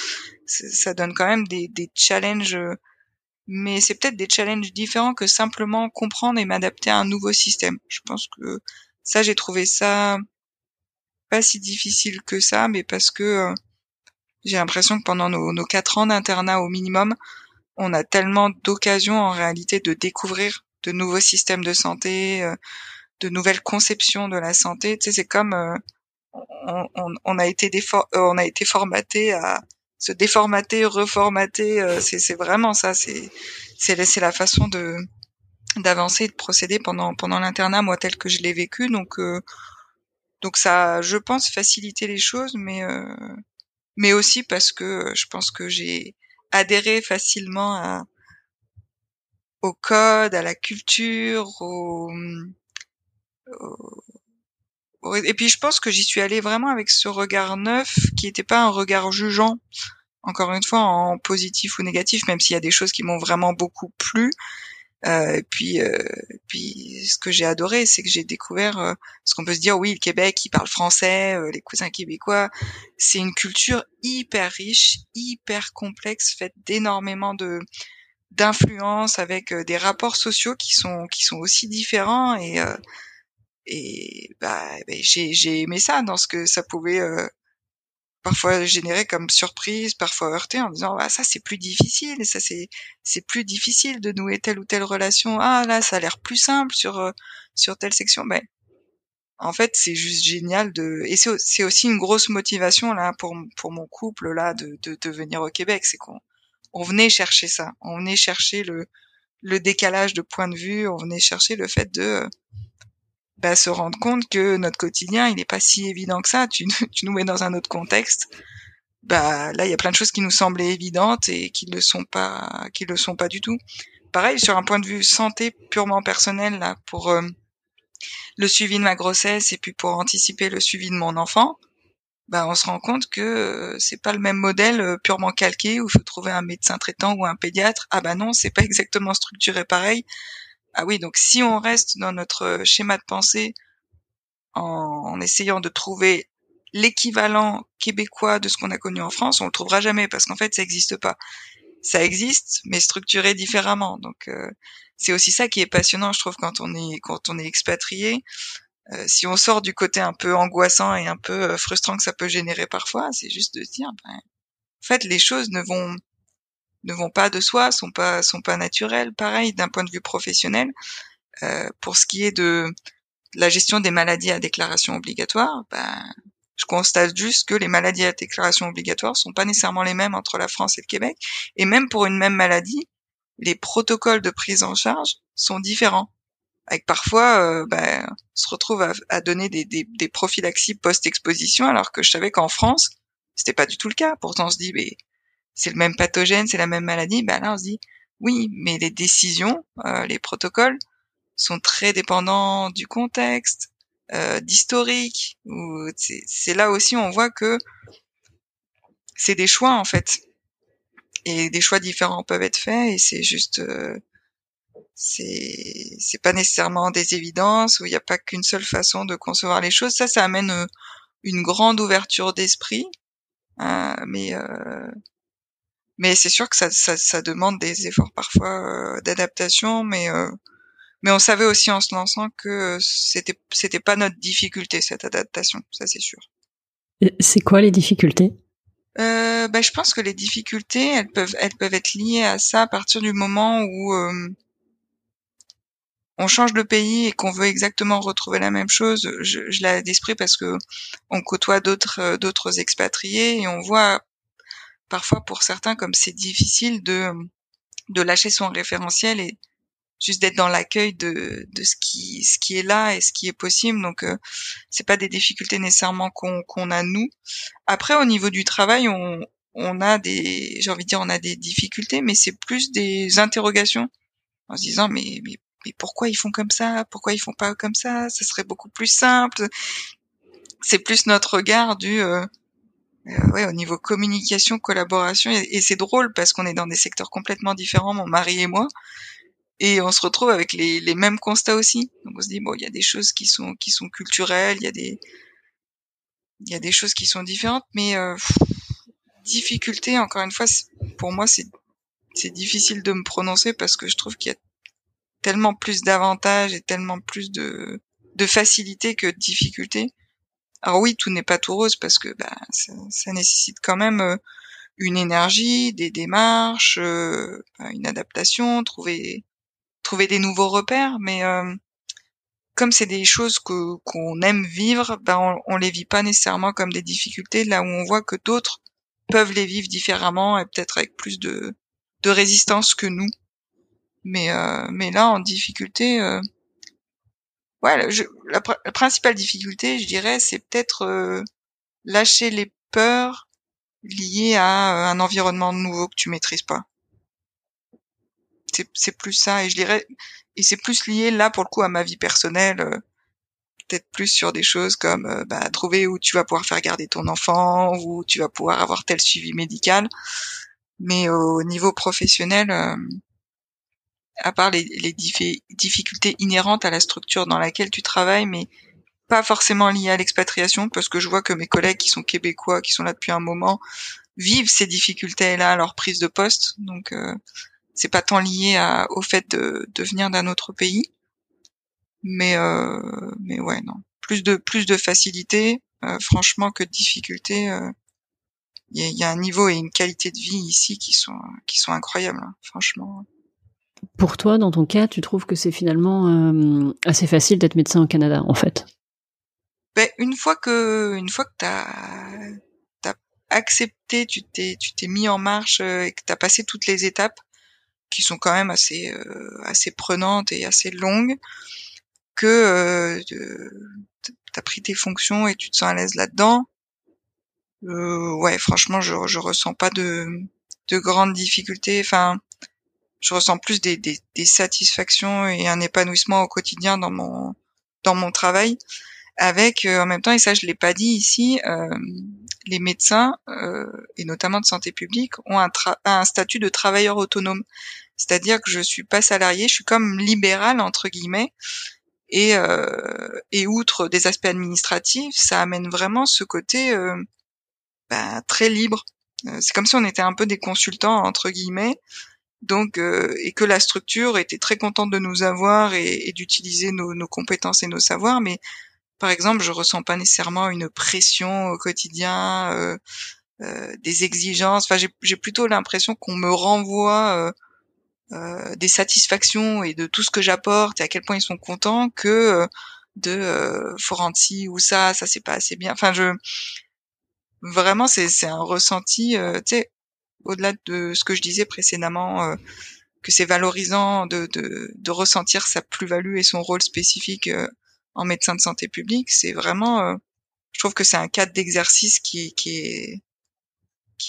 ça donne quand même des, des challenges, mais c'est peut-être des challenges différents que simplement comprendre et m'adapter à un nouveau système. Je pense que ça, j'ai trouvé ça pas si difficile que ça, mais parce que euh, j'ai l'impression que pendant nos, quatre ans d'internat au minimum, on a tellement d'occasions en réalité de découvrir de nouveaux systèmes de santé, euh, de nouvelles conceptions de la santé. Tu sais, c'est comme euh, on, on, a été on a été formaté à se déformater, reformater. c'est vraiment ça. C'est c'est la façon de d'avancer et de procéder pendant pendant l'internat moi tel que je l'ai vécu donc donc ça je pense faciliter les choses mais mais aussi parce que je pense que j'ai adhéré facilement à au code, à la culture, au, et puis je pense que j'y suis allée vraiment avec ce regard neuf qui n'était pas un regard jugeant, encore une fois en positif ou négatif, même s'il y a des choses qui m'ont vraiment beaucoup plu. Euh, puis, euh, puis ce que j'ai adoré, c'est que j'ai découvert euh, ce qu'on peut se dire. Oui, le Québec, il parle français, euh, les cousins québécois. C'est une culture hyper riche, hyper complexe, faite d'énormément de d'influences, avec des rapports sociaux qui sont qui sont aussi différents et et bah, bah j'ai aimé ça dans ce que ça pouvait euh, parfois générer comme surprise, parfois heurter en disant ah, ça c'est plus difficile, ça c'est c'est plus difficile de nouer telle ou telle relation. Ah là ça a l'air plus simple sur euh, sur telle section. Ben en fait c'est juste génial de et c'est c'est aussi une grosse motivation là pour pour mon couple là de de, de venir au Québec, c'est qu'on on venait chercher ça, on venait chercher le le décalage de point de vue, on venait chercher le fait de bah, se rendre compte que notre quotidien, il n'est pas si évident que ça. Tu, nous mets dans un autre contexte. Bah là, il y a plein de choses qui nous semblaient évidentes et qui le sont pas, qui le sont pas du tout. Pareil sur un point de vue santé purement personnel là, pour euh, le suivi de ma grossesse et puis pour anticiper le suivi de mon enfant, bah on se rend compte que euh, c'est pas le même modèle euh, purement calqué où il faut trouver un médecin traitant ou un pédiatre. Ah bah non, c'est pas *laughs* exactement structuré pareil. Ah oui, donc si on reste dans notre schéma de pensée en, essayant de trouver l'équivalent québécois de ce qu'on a connu en France, on le trouvera jamais parce qu'en fait ça n'existe pas. Ça existe, mais structuré différemment. Donc euh, c'est aussi ça qui est passionnant, je trouve, quand on est quand on est expatrié. Euh, si on sort du côté un peu angoissant et un peu euh, frustrant que ça peut générer parfois, c'est juste de dire, ben, en fait, les choses ne vont ne vont pas de soi, sont pas sont pas naturels. Pareil d'un point de vue professionnel. Euh, pour ce qui est de la gestion des maladies à déclaration obligatoire, ben, je constate juste que les maladies à déclaration obligatoire sont pas nécessairement les mêmes entre la France et le Québec, et même pour une même maladie, les protocoles de prise en charge sont différents. Avec parfois, euh, ben, on se retrouve à, donner des, des, des prophylaxies post-exposition, alors que je savais qu'en France, c'était pas du tout le cas. Pourtant, on se dit, mais c'est le même pathogène, c'est la même maladie, ben là on se dit oui, mais les décisions, euh, les protocoles sont très dépendants du contexte, euh, d'historique. C'est là aussi on voit que c'est des choix en fait, et des choix différents peuvent être faits et c'est juste euh, c'est pas nécessairement des évidences où il n'y a pas qu'une seule façon de concevoir les choses. Ça, ça amène euh, une grande ouverture d'esprit, hein, mais euh, mais c'est sûr que ça, ça, ça, demande des efforts parfois euh, d'adaptation, mais euh, mais on savait aussi en se lançant que c'était c'était pas notre difficulté cette adaptation, ça c'est sûr. C'est quoi les difficultés? Euh, bah, je pense que les difficultés, elles peuvent elles peuvent être liées à ça à partir du moment où euh, on change de pays et qu'on veut exactement retrouver la même chose. Je, je l'ai d'esprit parce que on côtoie d'autres d'autres expatriés et on voit parfois pour certains, comme c'est difficile de, de lâcher son référentiel et juste d'être dans l'accueil de, de ce qui ce qui est là et ce qui est possible. Donc euh, c'est pas des difficultés nécessairement qu'on qu'on a nous. Après au niveau du travail on on a des j'ai envie de dire on a des difficultés mais c'est plus des interrogations en se disant mais mais mais pourquoi ils font comme ça? Pourquoi ils font pas comme ça? Ça serait beaucoup plus simple. C'est plus notre regard du euh, ouais, au niveau communication, collaboration, et, c'est drôle parce qu'on est dans des secteurs complètement différents, mon mari et moi, et on se retrouve avec les, mêmes constats aussi. Donc on se dit bon, il y a des choses qui sont qui sont culturelles, il y a des y a des choses qui sont différentes, mais euh, difficulté, encore une fois, pour moi c'est c'est difficile de me prononcer parce que je trouve qu'il y a tellement plus d'avantages et tellement plus de de facilité que de difficulté alors oui, tout n'est pas tout rose parce que bah, ça, nécessite quand même euh, une énergie, des démarches, euh, une adaptation, trouver trouver des nouveaux repères. Mais euh, comme c'est des choses que qu'on aime vivre, ben on, on les vit pas nécessairement comme des difficultés, là où on voit que d'autres peuvent les vivre différemment et peut-être avec plus de résistance que nous. Mais euh, mais là en difficulté, euh, ouais, la, principale difficulté, je dirais, c'est peut-être euh, lâcher les peurs liées à euh, un environnement nouveau que tu maîtrises pas. C'est plus ça, et je dirais, et c'est plus lié là pour le coup à ma vie personnelle, euh, peut-être plus sur des choses comme bah, trouver où tu vas pouvoir faire garder ton enfant, où tu vas pouvoir avoir tel suivi médical. Mais au niveau professionnel, à part les, les difficultés inhérentes à la structure dans laquelle tu travailles, mais pas forcément liées à l'expatriation, parce que je vois que mes collègues qui sont québécois, qui sont là depuis un moment, vivent ces difficultés-là à leur prise de poste. Donc, euh, c'est pas tant lié à, au fait de, de venir d'un autre pays, mais euh, mais ouais, non, plus de plus de facilité, euh, franchement, que de difficulté. Il y, y, a un niveau et une qualité de vie ici qui sont qui sont incroyables, hein, franchement. Pour toi, dans ton cas, tu trouves que c'est finalement euh, assez facile d'être médecin au Canada, en fait? Ben, une fois que une fois que t'as as accepté, tu t'es tu t'es mis en marche euh, et que t'as passé toutes les étapes qui sont quand même assez euh, assez prenantes et assez longues, que euh, t'as pris tes fonctions et tu te sens à l'aise là-dedans. Euh, ouais, franchement, je je ressens pas de de grandes difficultés. Enfin, je ressens plus des, des, des, satisfactions et un épanouissement au quotidien dans mon dans mon travail avec euh, en même temps et ça je l'ai pas dit ici euh, les médecins euh, et notamment de santé publique ont un, un statut de travailleur autonome. C'est-à-dire que je suis pas salarié je suis comme libéral entre guillemets et euh, et outre des aspects administratifs ça amène vraiment ce côté bah, très libre. C'est comme si on était un peu des consultants entre guillemets donc euh, et que la structure était très contente de nous avoir et, d'utiliser nos, nos, compétences et nos savoirs. Mais par exemple je ressens pas nécessairement une pression au quotidien euh, euh, des exigences. Enfin j'ai plutôt l'impression qu'on me renvoie euh, des satisfactions et de tout ce que j'apporte et à quel point ils sont contents que de euh, Foranti ou ça ça c'est pas assez bien. Enfin je vraiment c'est c'est un ressenti tu sais au-delà de ce que je disais précédemment, euh, que c'est valorisant de, ressentir sa plus-value et son rôle spécifique euh, en médecin de santé publique, c'est vraiment, euh, je trouve que c'est un cadre d'exercice qui,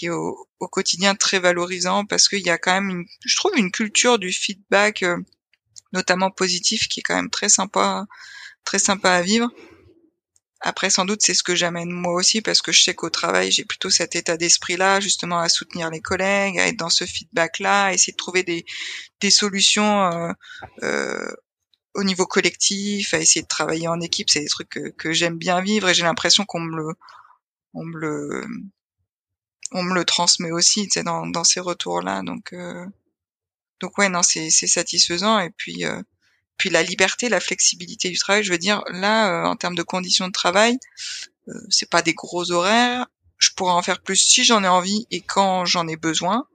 est au, quotidien très valorisant parce qu'il y a quand même, une, je trouve, une culture du feedback, notamment positif, qui est quand même très sympa, très sympa à vivre. Après, sans doute, c'est ce que j'amène moi aussi parce que je sais qu'au travail, j'ai plutôt cet état d'esprit-là, justement, à soutenir les collègues, à être dans ce feedback-là, à essayer de trouver des, des solutions euh, euh, au niveau collectif, à essayer de travailler en équipe. C'est des trucs que, que j'aime bien vivre et j'ai l'impression qu'on me le, on me le, on me le transmet aussi, tu sais, dans, dans ces retours-là. Donc, euh, donc ouais, non, c'est, satisfaisant. Et puis, euh, puis la liberté, la flexibilité du travail, je veux dire, là, euh, en termes de conditions de travail, euh, c'est pas des gros horaires. Je pourrais en faire plus si j'en ai envie et quand j'en ai besoin.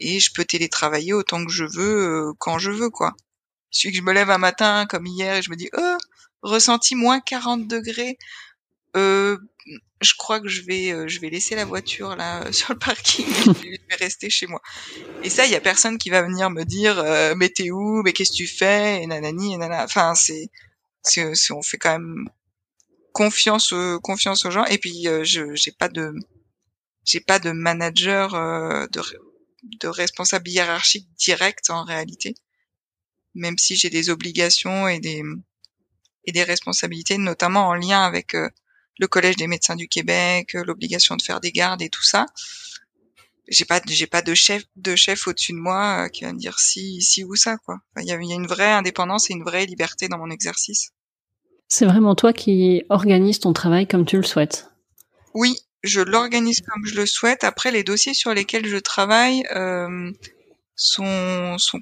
Et je peux télétravailler autant que je veux, euh, quand je veux, quoi. Si que je me lève un matin comme hier et je me dis, oh, ressenti moins 40 degrés, euh, je crois que je vais, euh, je vais laisser la voiture là *laughs* sur le parking. je vais rester chez moi. Et ça, il y a personne qui va venir me dire, euh, mais t'es où, mais qu'est-ce que tu fais, et nanani, et nanana. Enfin, c'est, c'est, on fait quand même confiance, euh, confiance aux gens. Et puis, euh, je, j'ai pas de, j'ai pas de manager, de, de responsable hiérarchique direct en réalité. Même si j'ai des obligations et des, et des responsabilités, notamment en lien avec le collège des médecins du Québec, euh, l'obligation de faire des gardes et tout ça. J'ai pas, j'ai pas de chef, de chef au-dessus de moi euh, qui va me dire si, si ou ça quoi. Il y, a, y a une vraie indépendance et une vraie liberté dans mon exercice. C'est vraiment toi qui organise ton travail comme tu le souhaites. Oui, je l'organise comme je le souhaite. Après, les dossiers sur lesquels je travaille euh, sont, sont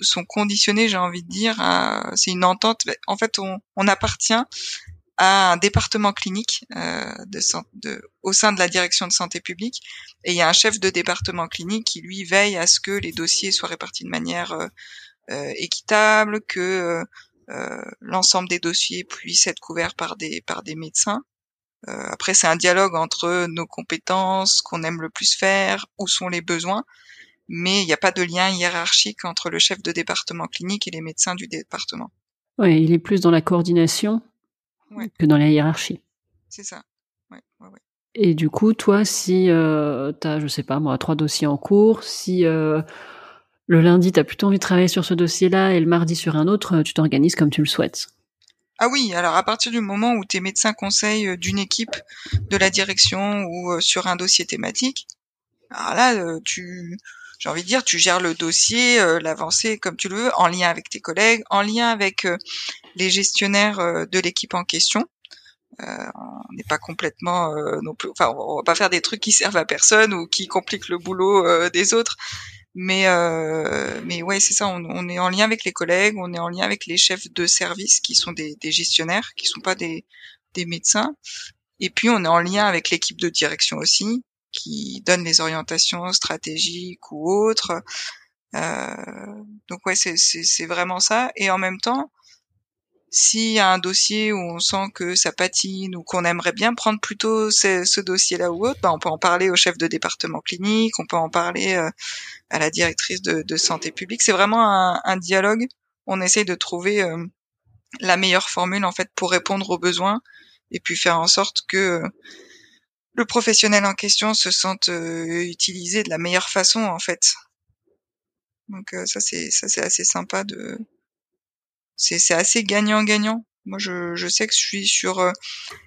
sont conditionnés, j'ai envie de dire, c'est une entente. En fait, on, on appartient à un département clinique euh, de, de, au sein de la direction de santé publique. Et il y a un chef de département clinique qui, lui, veille à ce que les dossiers soient répartis de manière euh, euh équitable, que l'ensemble des dossiers puissent être couverts par des par des médecins. après, c'est un dialogue entre nos compétences, qu'on aime le plus faire, où sont les besoins, mais il n'y a pas de lien hiérarchique entre le chef de département clinique et les médecins du département. Oui, il est plus dans la coordination que dans la hiérarchie. C'est ça. Ouais, ouais, ouais. Et du coup, toi, si euh, tu as, je sais pas moi, trois dossiers en cours, si euh, le lundi, tu as plutôt envie de travailler sur ce dossier-là et le mardi sur un autre, tu t'organises comme tu le souhaites. Ah oui, alors à partir du moment où tu es médecin conseil euh, d'une équipe de la direction ou euh, sur un dossier thématique, alors là, euh, tu, j'ai envie de dire, tu gères le dossier, l'avancée comme tu le veux, en lien avec tes collègues, en lien avec les gestionnaires de l'équipe en question. on n'est pas complètement non plus, enfin, on va pas faire des trucs qui servent à personne ou qui compliquent le boulot des autres. Mais euh, mais ouais, c'est ça. On, est en lien avec les collègues, on est en lien avec les chefs de service qui sont des, gestionnaires, qui sont pas des médecins. Et puis on est en lien avec l'équipe de direction aussi, qui donne les orientations stratégiques ou autres. Euh, donc ouais, c'est vraiment ça. Et en même temps, s'il y a un dossier où on sent que ça patine ou qu'on aimerait bien prendre plutôt ce, dossier-là ou autre, bah on peut en parler au chef de département clinique, on peut en parler euh, à la directrice de, santé publique. C'est vraiment un, un, dialogue. On essaye de trouver euh, la meilleure formule en fait pour répondre aux besoins et puis faire en sorte que le professionnel en question se sente euh, utilisé de la meilleure façon en fait. Donc ça c'est ça c'est assez sympa de c'est assez gagnant-gagnant. Moi, je, je, sais que je suis sur, euh,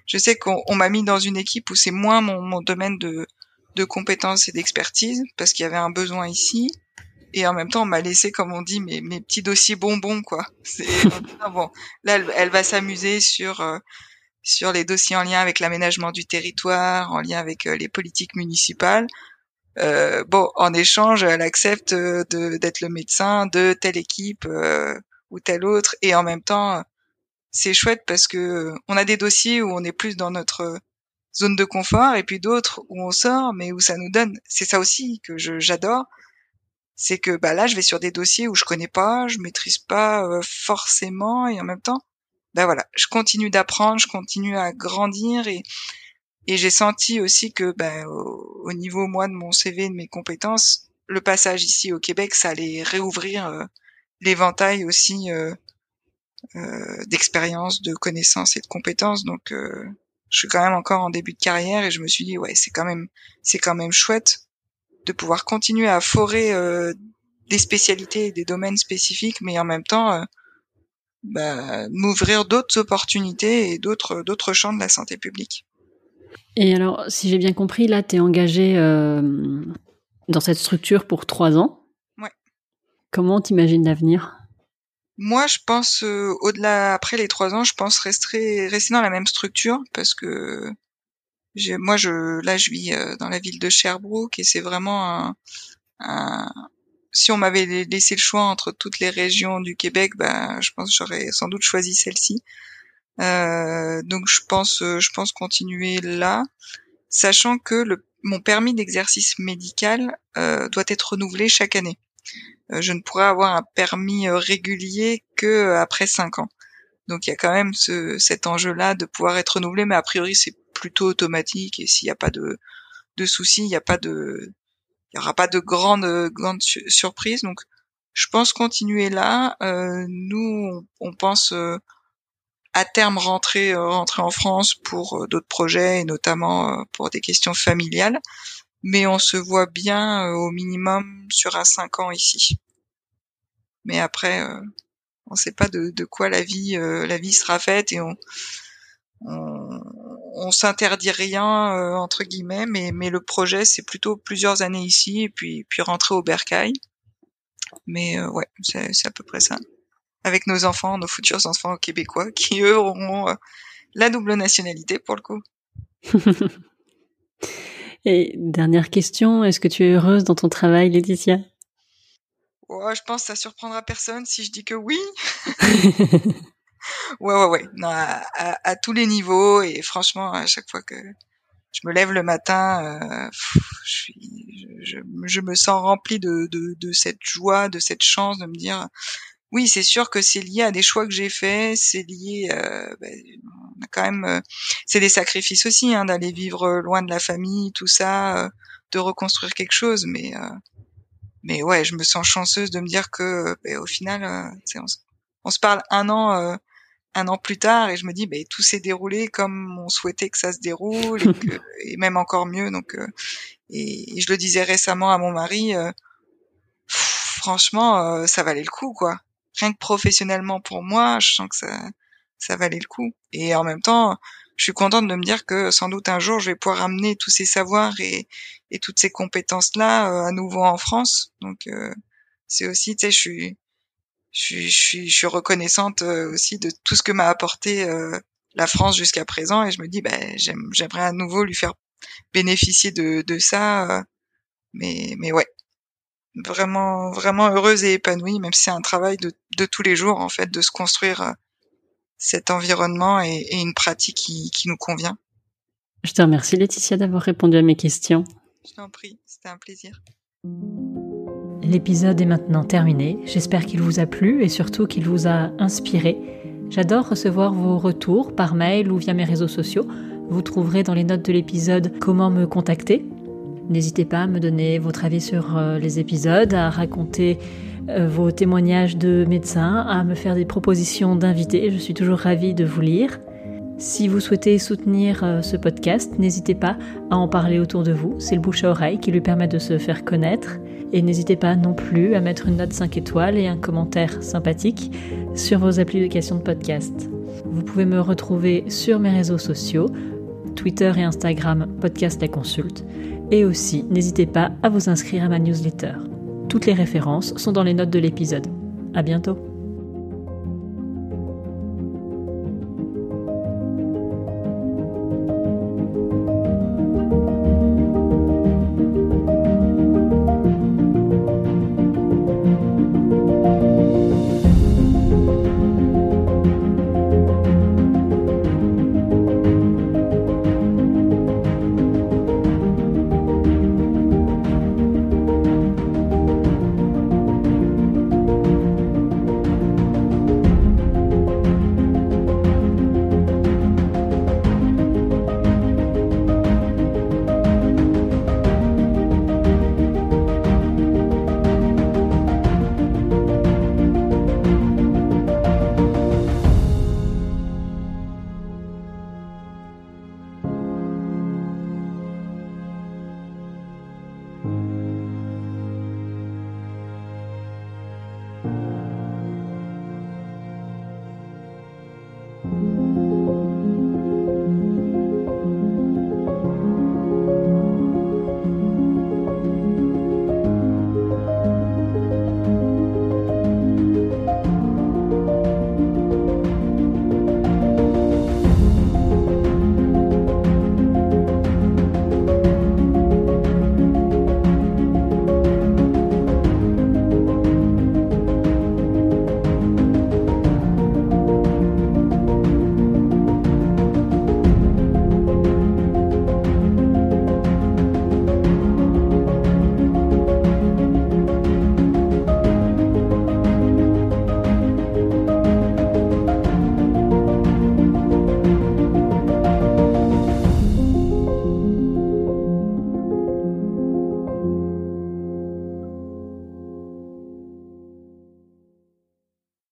je sais qu'on m'a mis dans une équipe où c'est moins mon, mon, domaine de, de compétences et d'expertise parce qu'il y avait un besoin ici. Et en même temps, on m'a laissé, comme on dit, mes, mes petits dossiers bonbons, quoi. C'est *laughs* bon. Là, elle, elle va s'amuser sur euh, sur les dossiers en lien avec l'aménagement du territoire, en lien avec euh, les politiques municipales. Euh, bon, en échange, elle accepte de d'être le médecin de telle équipe ou tel autre. Et en même temps c'est chouette parce que on a des dossiers où on est plus dans notre zone de confort et puis d'autres où on sort mais où ça nous donne. C'est ça aussi que j'adore. C'est que bah là je vais sur des dossiers où je connais pas je maîtrise pas euh, forcément et en même temps bah voilà je continue d'apprendre je continue à grandir et et j'ai senti aussi que bah, au, niveau moi de mon CV de mes compétences le passage ici au Québec ça allait réouvrir euh, l'éventail aussi euh, euh, d'expérience, de connaissances et de compétences. Donc, euh, je suis quand même encore en début de carrière et je me suis dit ouais, c'est quand même c'est quand même chouette de pouvoir continuer à forer des spécialités et des domaines spécifiques, mais en même temps bah, m'ouvrir d'autres opportunités et d'autres d'autres champs de la santé publique. Et alors, si j'ai bien compris, là, tu es engagé euh, dans cette structure pour trois ans. Comment t'imagines l'avenir? Moi, je pense euh, au-delà après les trois ans, je pense rester rester dans la même structure parce que j'ai moi je là je vis euh, dans la ville de Sherbrooke et c'est vraiment un, si on m'avait laissé le choix entre toutes les régions du Québec, bah je pense j'aurais sans doute choisi celle-ci. Euh, donc je pense je pense continuer là, sachant que le, mon permis d'exercice médical doit être renouvelé chaque année. Euh, je ne pourrais avoir un permis euh, régulier que euh, après cinq ans. Donc il y a quand même ce, cet enjeu-là de pouvoir être renouvelé, mais a priori c'est plutôt automatique et s'il n'y a pas de, de soucis, il n'y a pas de, il y aura pas de grande grande surprise. Donc je pense continuer là. Euh, nous on, pense à terme rentrer rentrer en France pour d'autres projets et notamment pour des questions familiales mais on se voit bien euh, au minimum sur un 5 ans ici. Mais après, euh, on ne sait pas de, de, quoi la vie, euh, la vie sera faite et on, on, on s'interdit rien entre guillemets, mais, mais le projet c'est plutôt plusieurs années ici et puis puis rentrer au Bercail. Mais ouais, c'est à peu près ça. Avec nos enfants, nos futurs enfants québécois, *laughs* qui eux auront la double nationalité pour le coup. *laughs* Et dernière question, est-ce que tu es heureuse dans ton travail, Laetitia? Oh, Je pense que ça surprendra personne si je dis que oui. *laughs* ouais, ouais, ouais. Non, à, à, tous les niveaux et franchement, à chaque fois que je me lève le matin, euh, je, me sens rempli de, de, cette joie, de cette chance de me dire oui, c'est sûr que c'est lié à des choix que j'ai faits, c'est lié, euh, ben, a quand même, euh, c'est des sacrifices aussi, hein, d'aller vivre loin de la famille, tout ça, euh, de reconstruire quelque chose, mais mais ouais, je me sens chanceuse de me dire que, ben, au final, on, on, se parle un an un an plus tard et je me dis ben tout s'est déroulé comme on souhaitait que ça se déroule et, que, *laughs* et même encore mieux donc et, je le disais récemment à mon mari franchement ça valait le coup quoi rien que professionnellement pour moi, je sens que ça, ça valait le coup. Et en même temps, je suis contente de me dire que sans doute un jour, je vais pouvoir amener tous ces savoirs et, et toutes ces compétences-là euh, à nouveau en France. Donc, euh, c'est aussi, tu sais, je suis, je suis, je suis, reconnaissante euh, aussi de tout ce que m'a apporté la France jusqu'à présent. Et je me dis, ben, j'aimerais à nouveau lui faire bénéficier de, de ça. mais, mais ouais, vraiment vraiment heureuse et épanouie, même si c'est un travail de, de, tous les jours en fait, de se construire euh, cet environnement et, et une pratique qui, qui, nous convient. Je te remercie Laetitia d'avoir répondu à mes questions. Je t'en prie, c'était un plaisir. L'épisode est maintenant terminé. J'espère qu'il vous a plu et surtout qu'il vous a inspiré. J'adore recevoir vos retours par mail ou via mes réseaux sociaux. Vous trouverez dans les notes de l'épisode comment me contacter. N'hésitez pas à me donner votre avis sur euh, les épisodes, à raconter euh, vos témoignages de médecins, à me faire des propositions d'invités. Je suis toujours ravie de vous lire. Si vous souhaitez soutenir euh, ce podcast, n'hésitez pas à en parler autour de vous. C'est le bouche à oreille qui lui permet de se faire connaître. Et n'hésitez pas non plus à mettre une note 5 étoiles et un commentaire sympathique sur vos applications de podcast. Vous pouvez me retrouver sur mes réseaux sociaux, Twitter et Instagram, Podcast La Consulte. Et aussi, n'hésitez pas à vous inscrire à ma newsletter. Toutes les références sont dans les notes de l'épisode. À bientôt!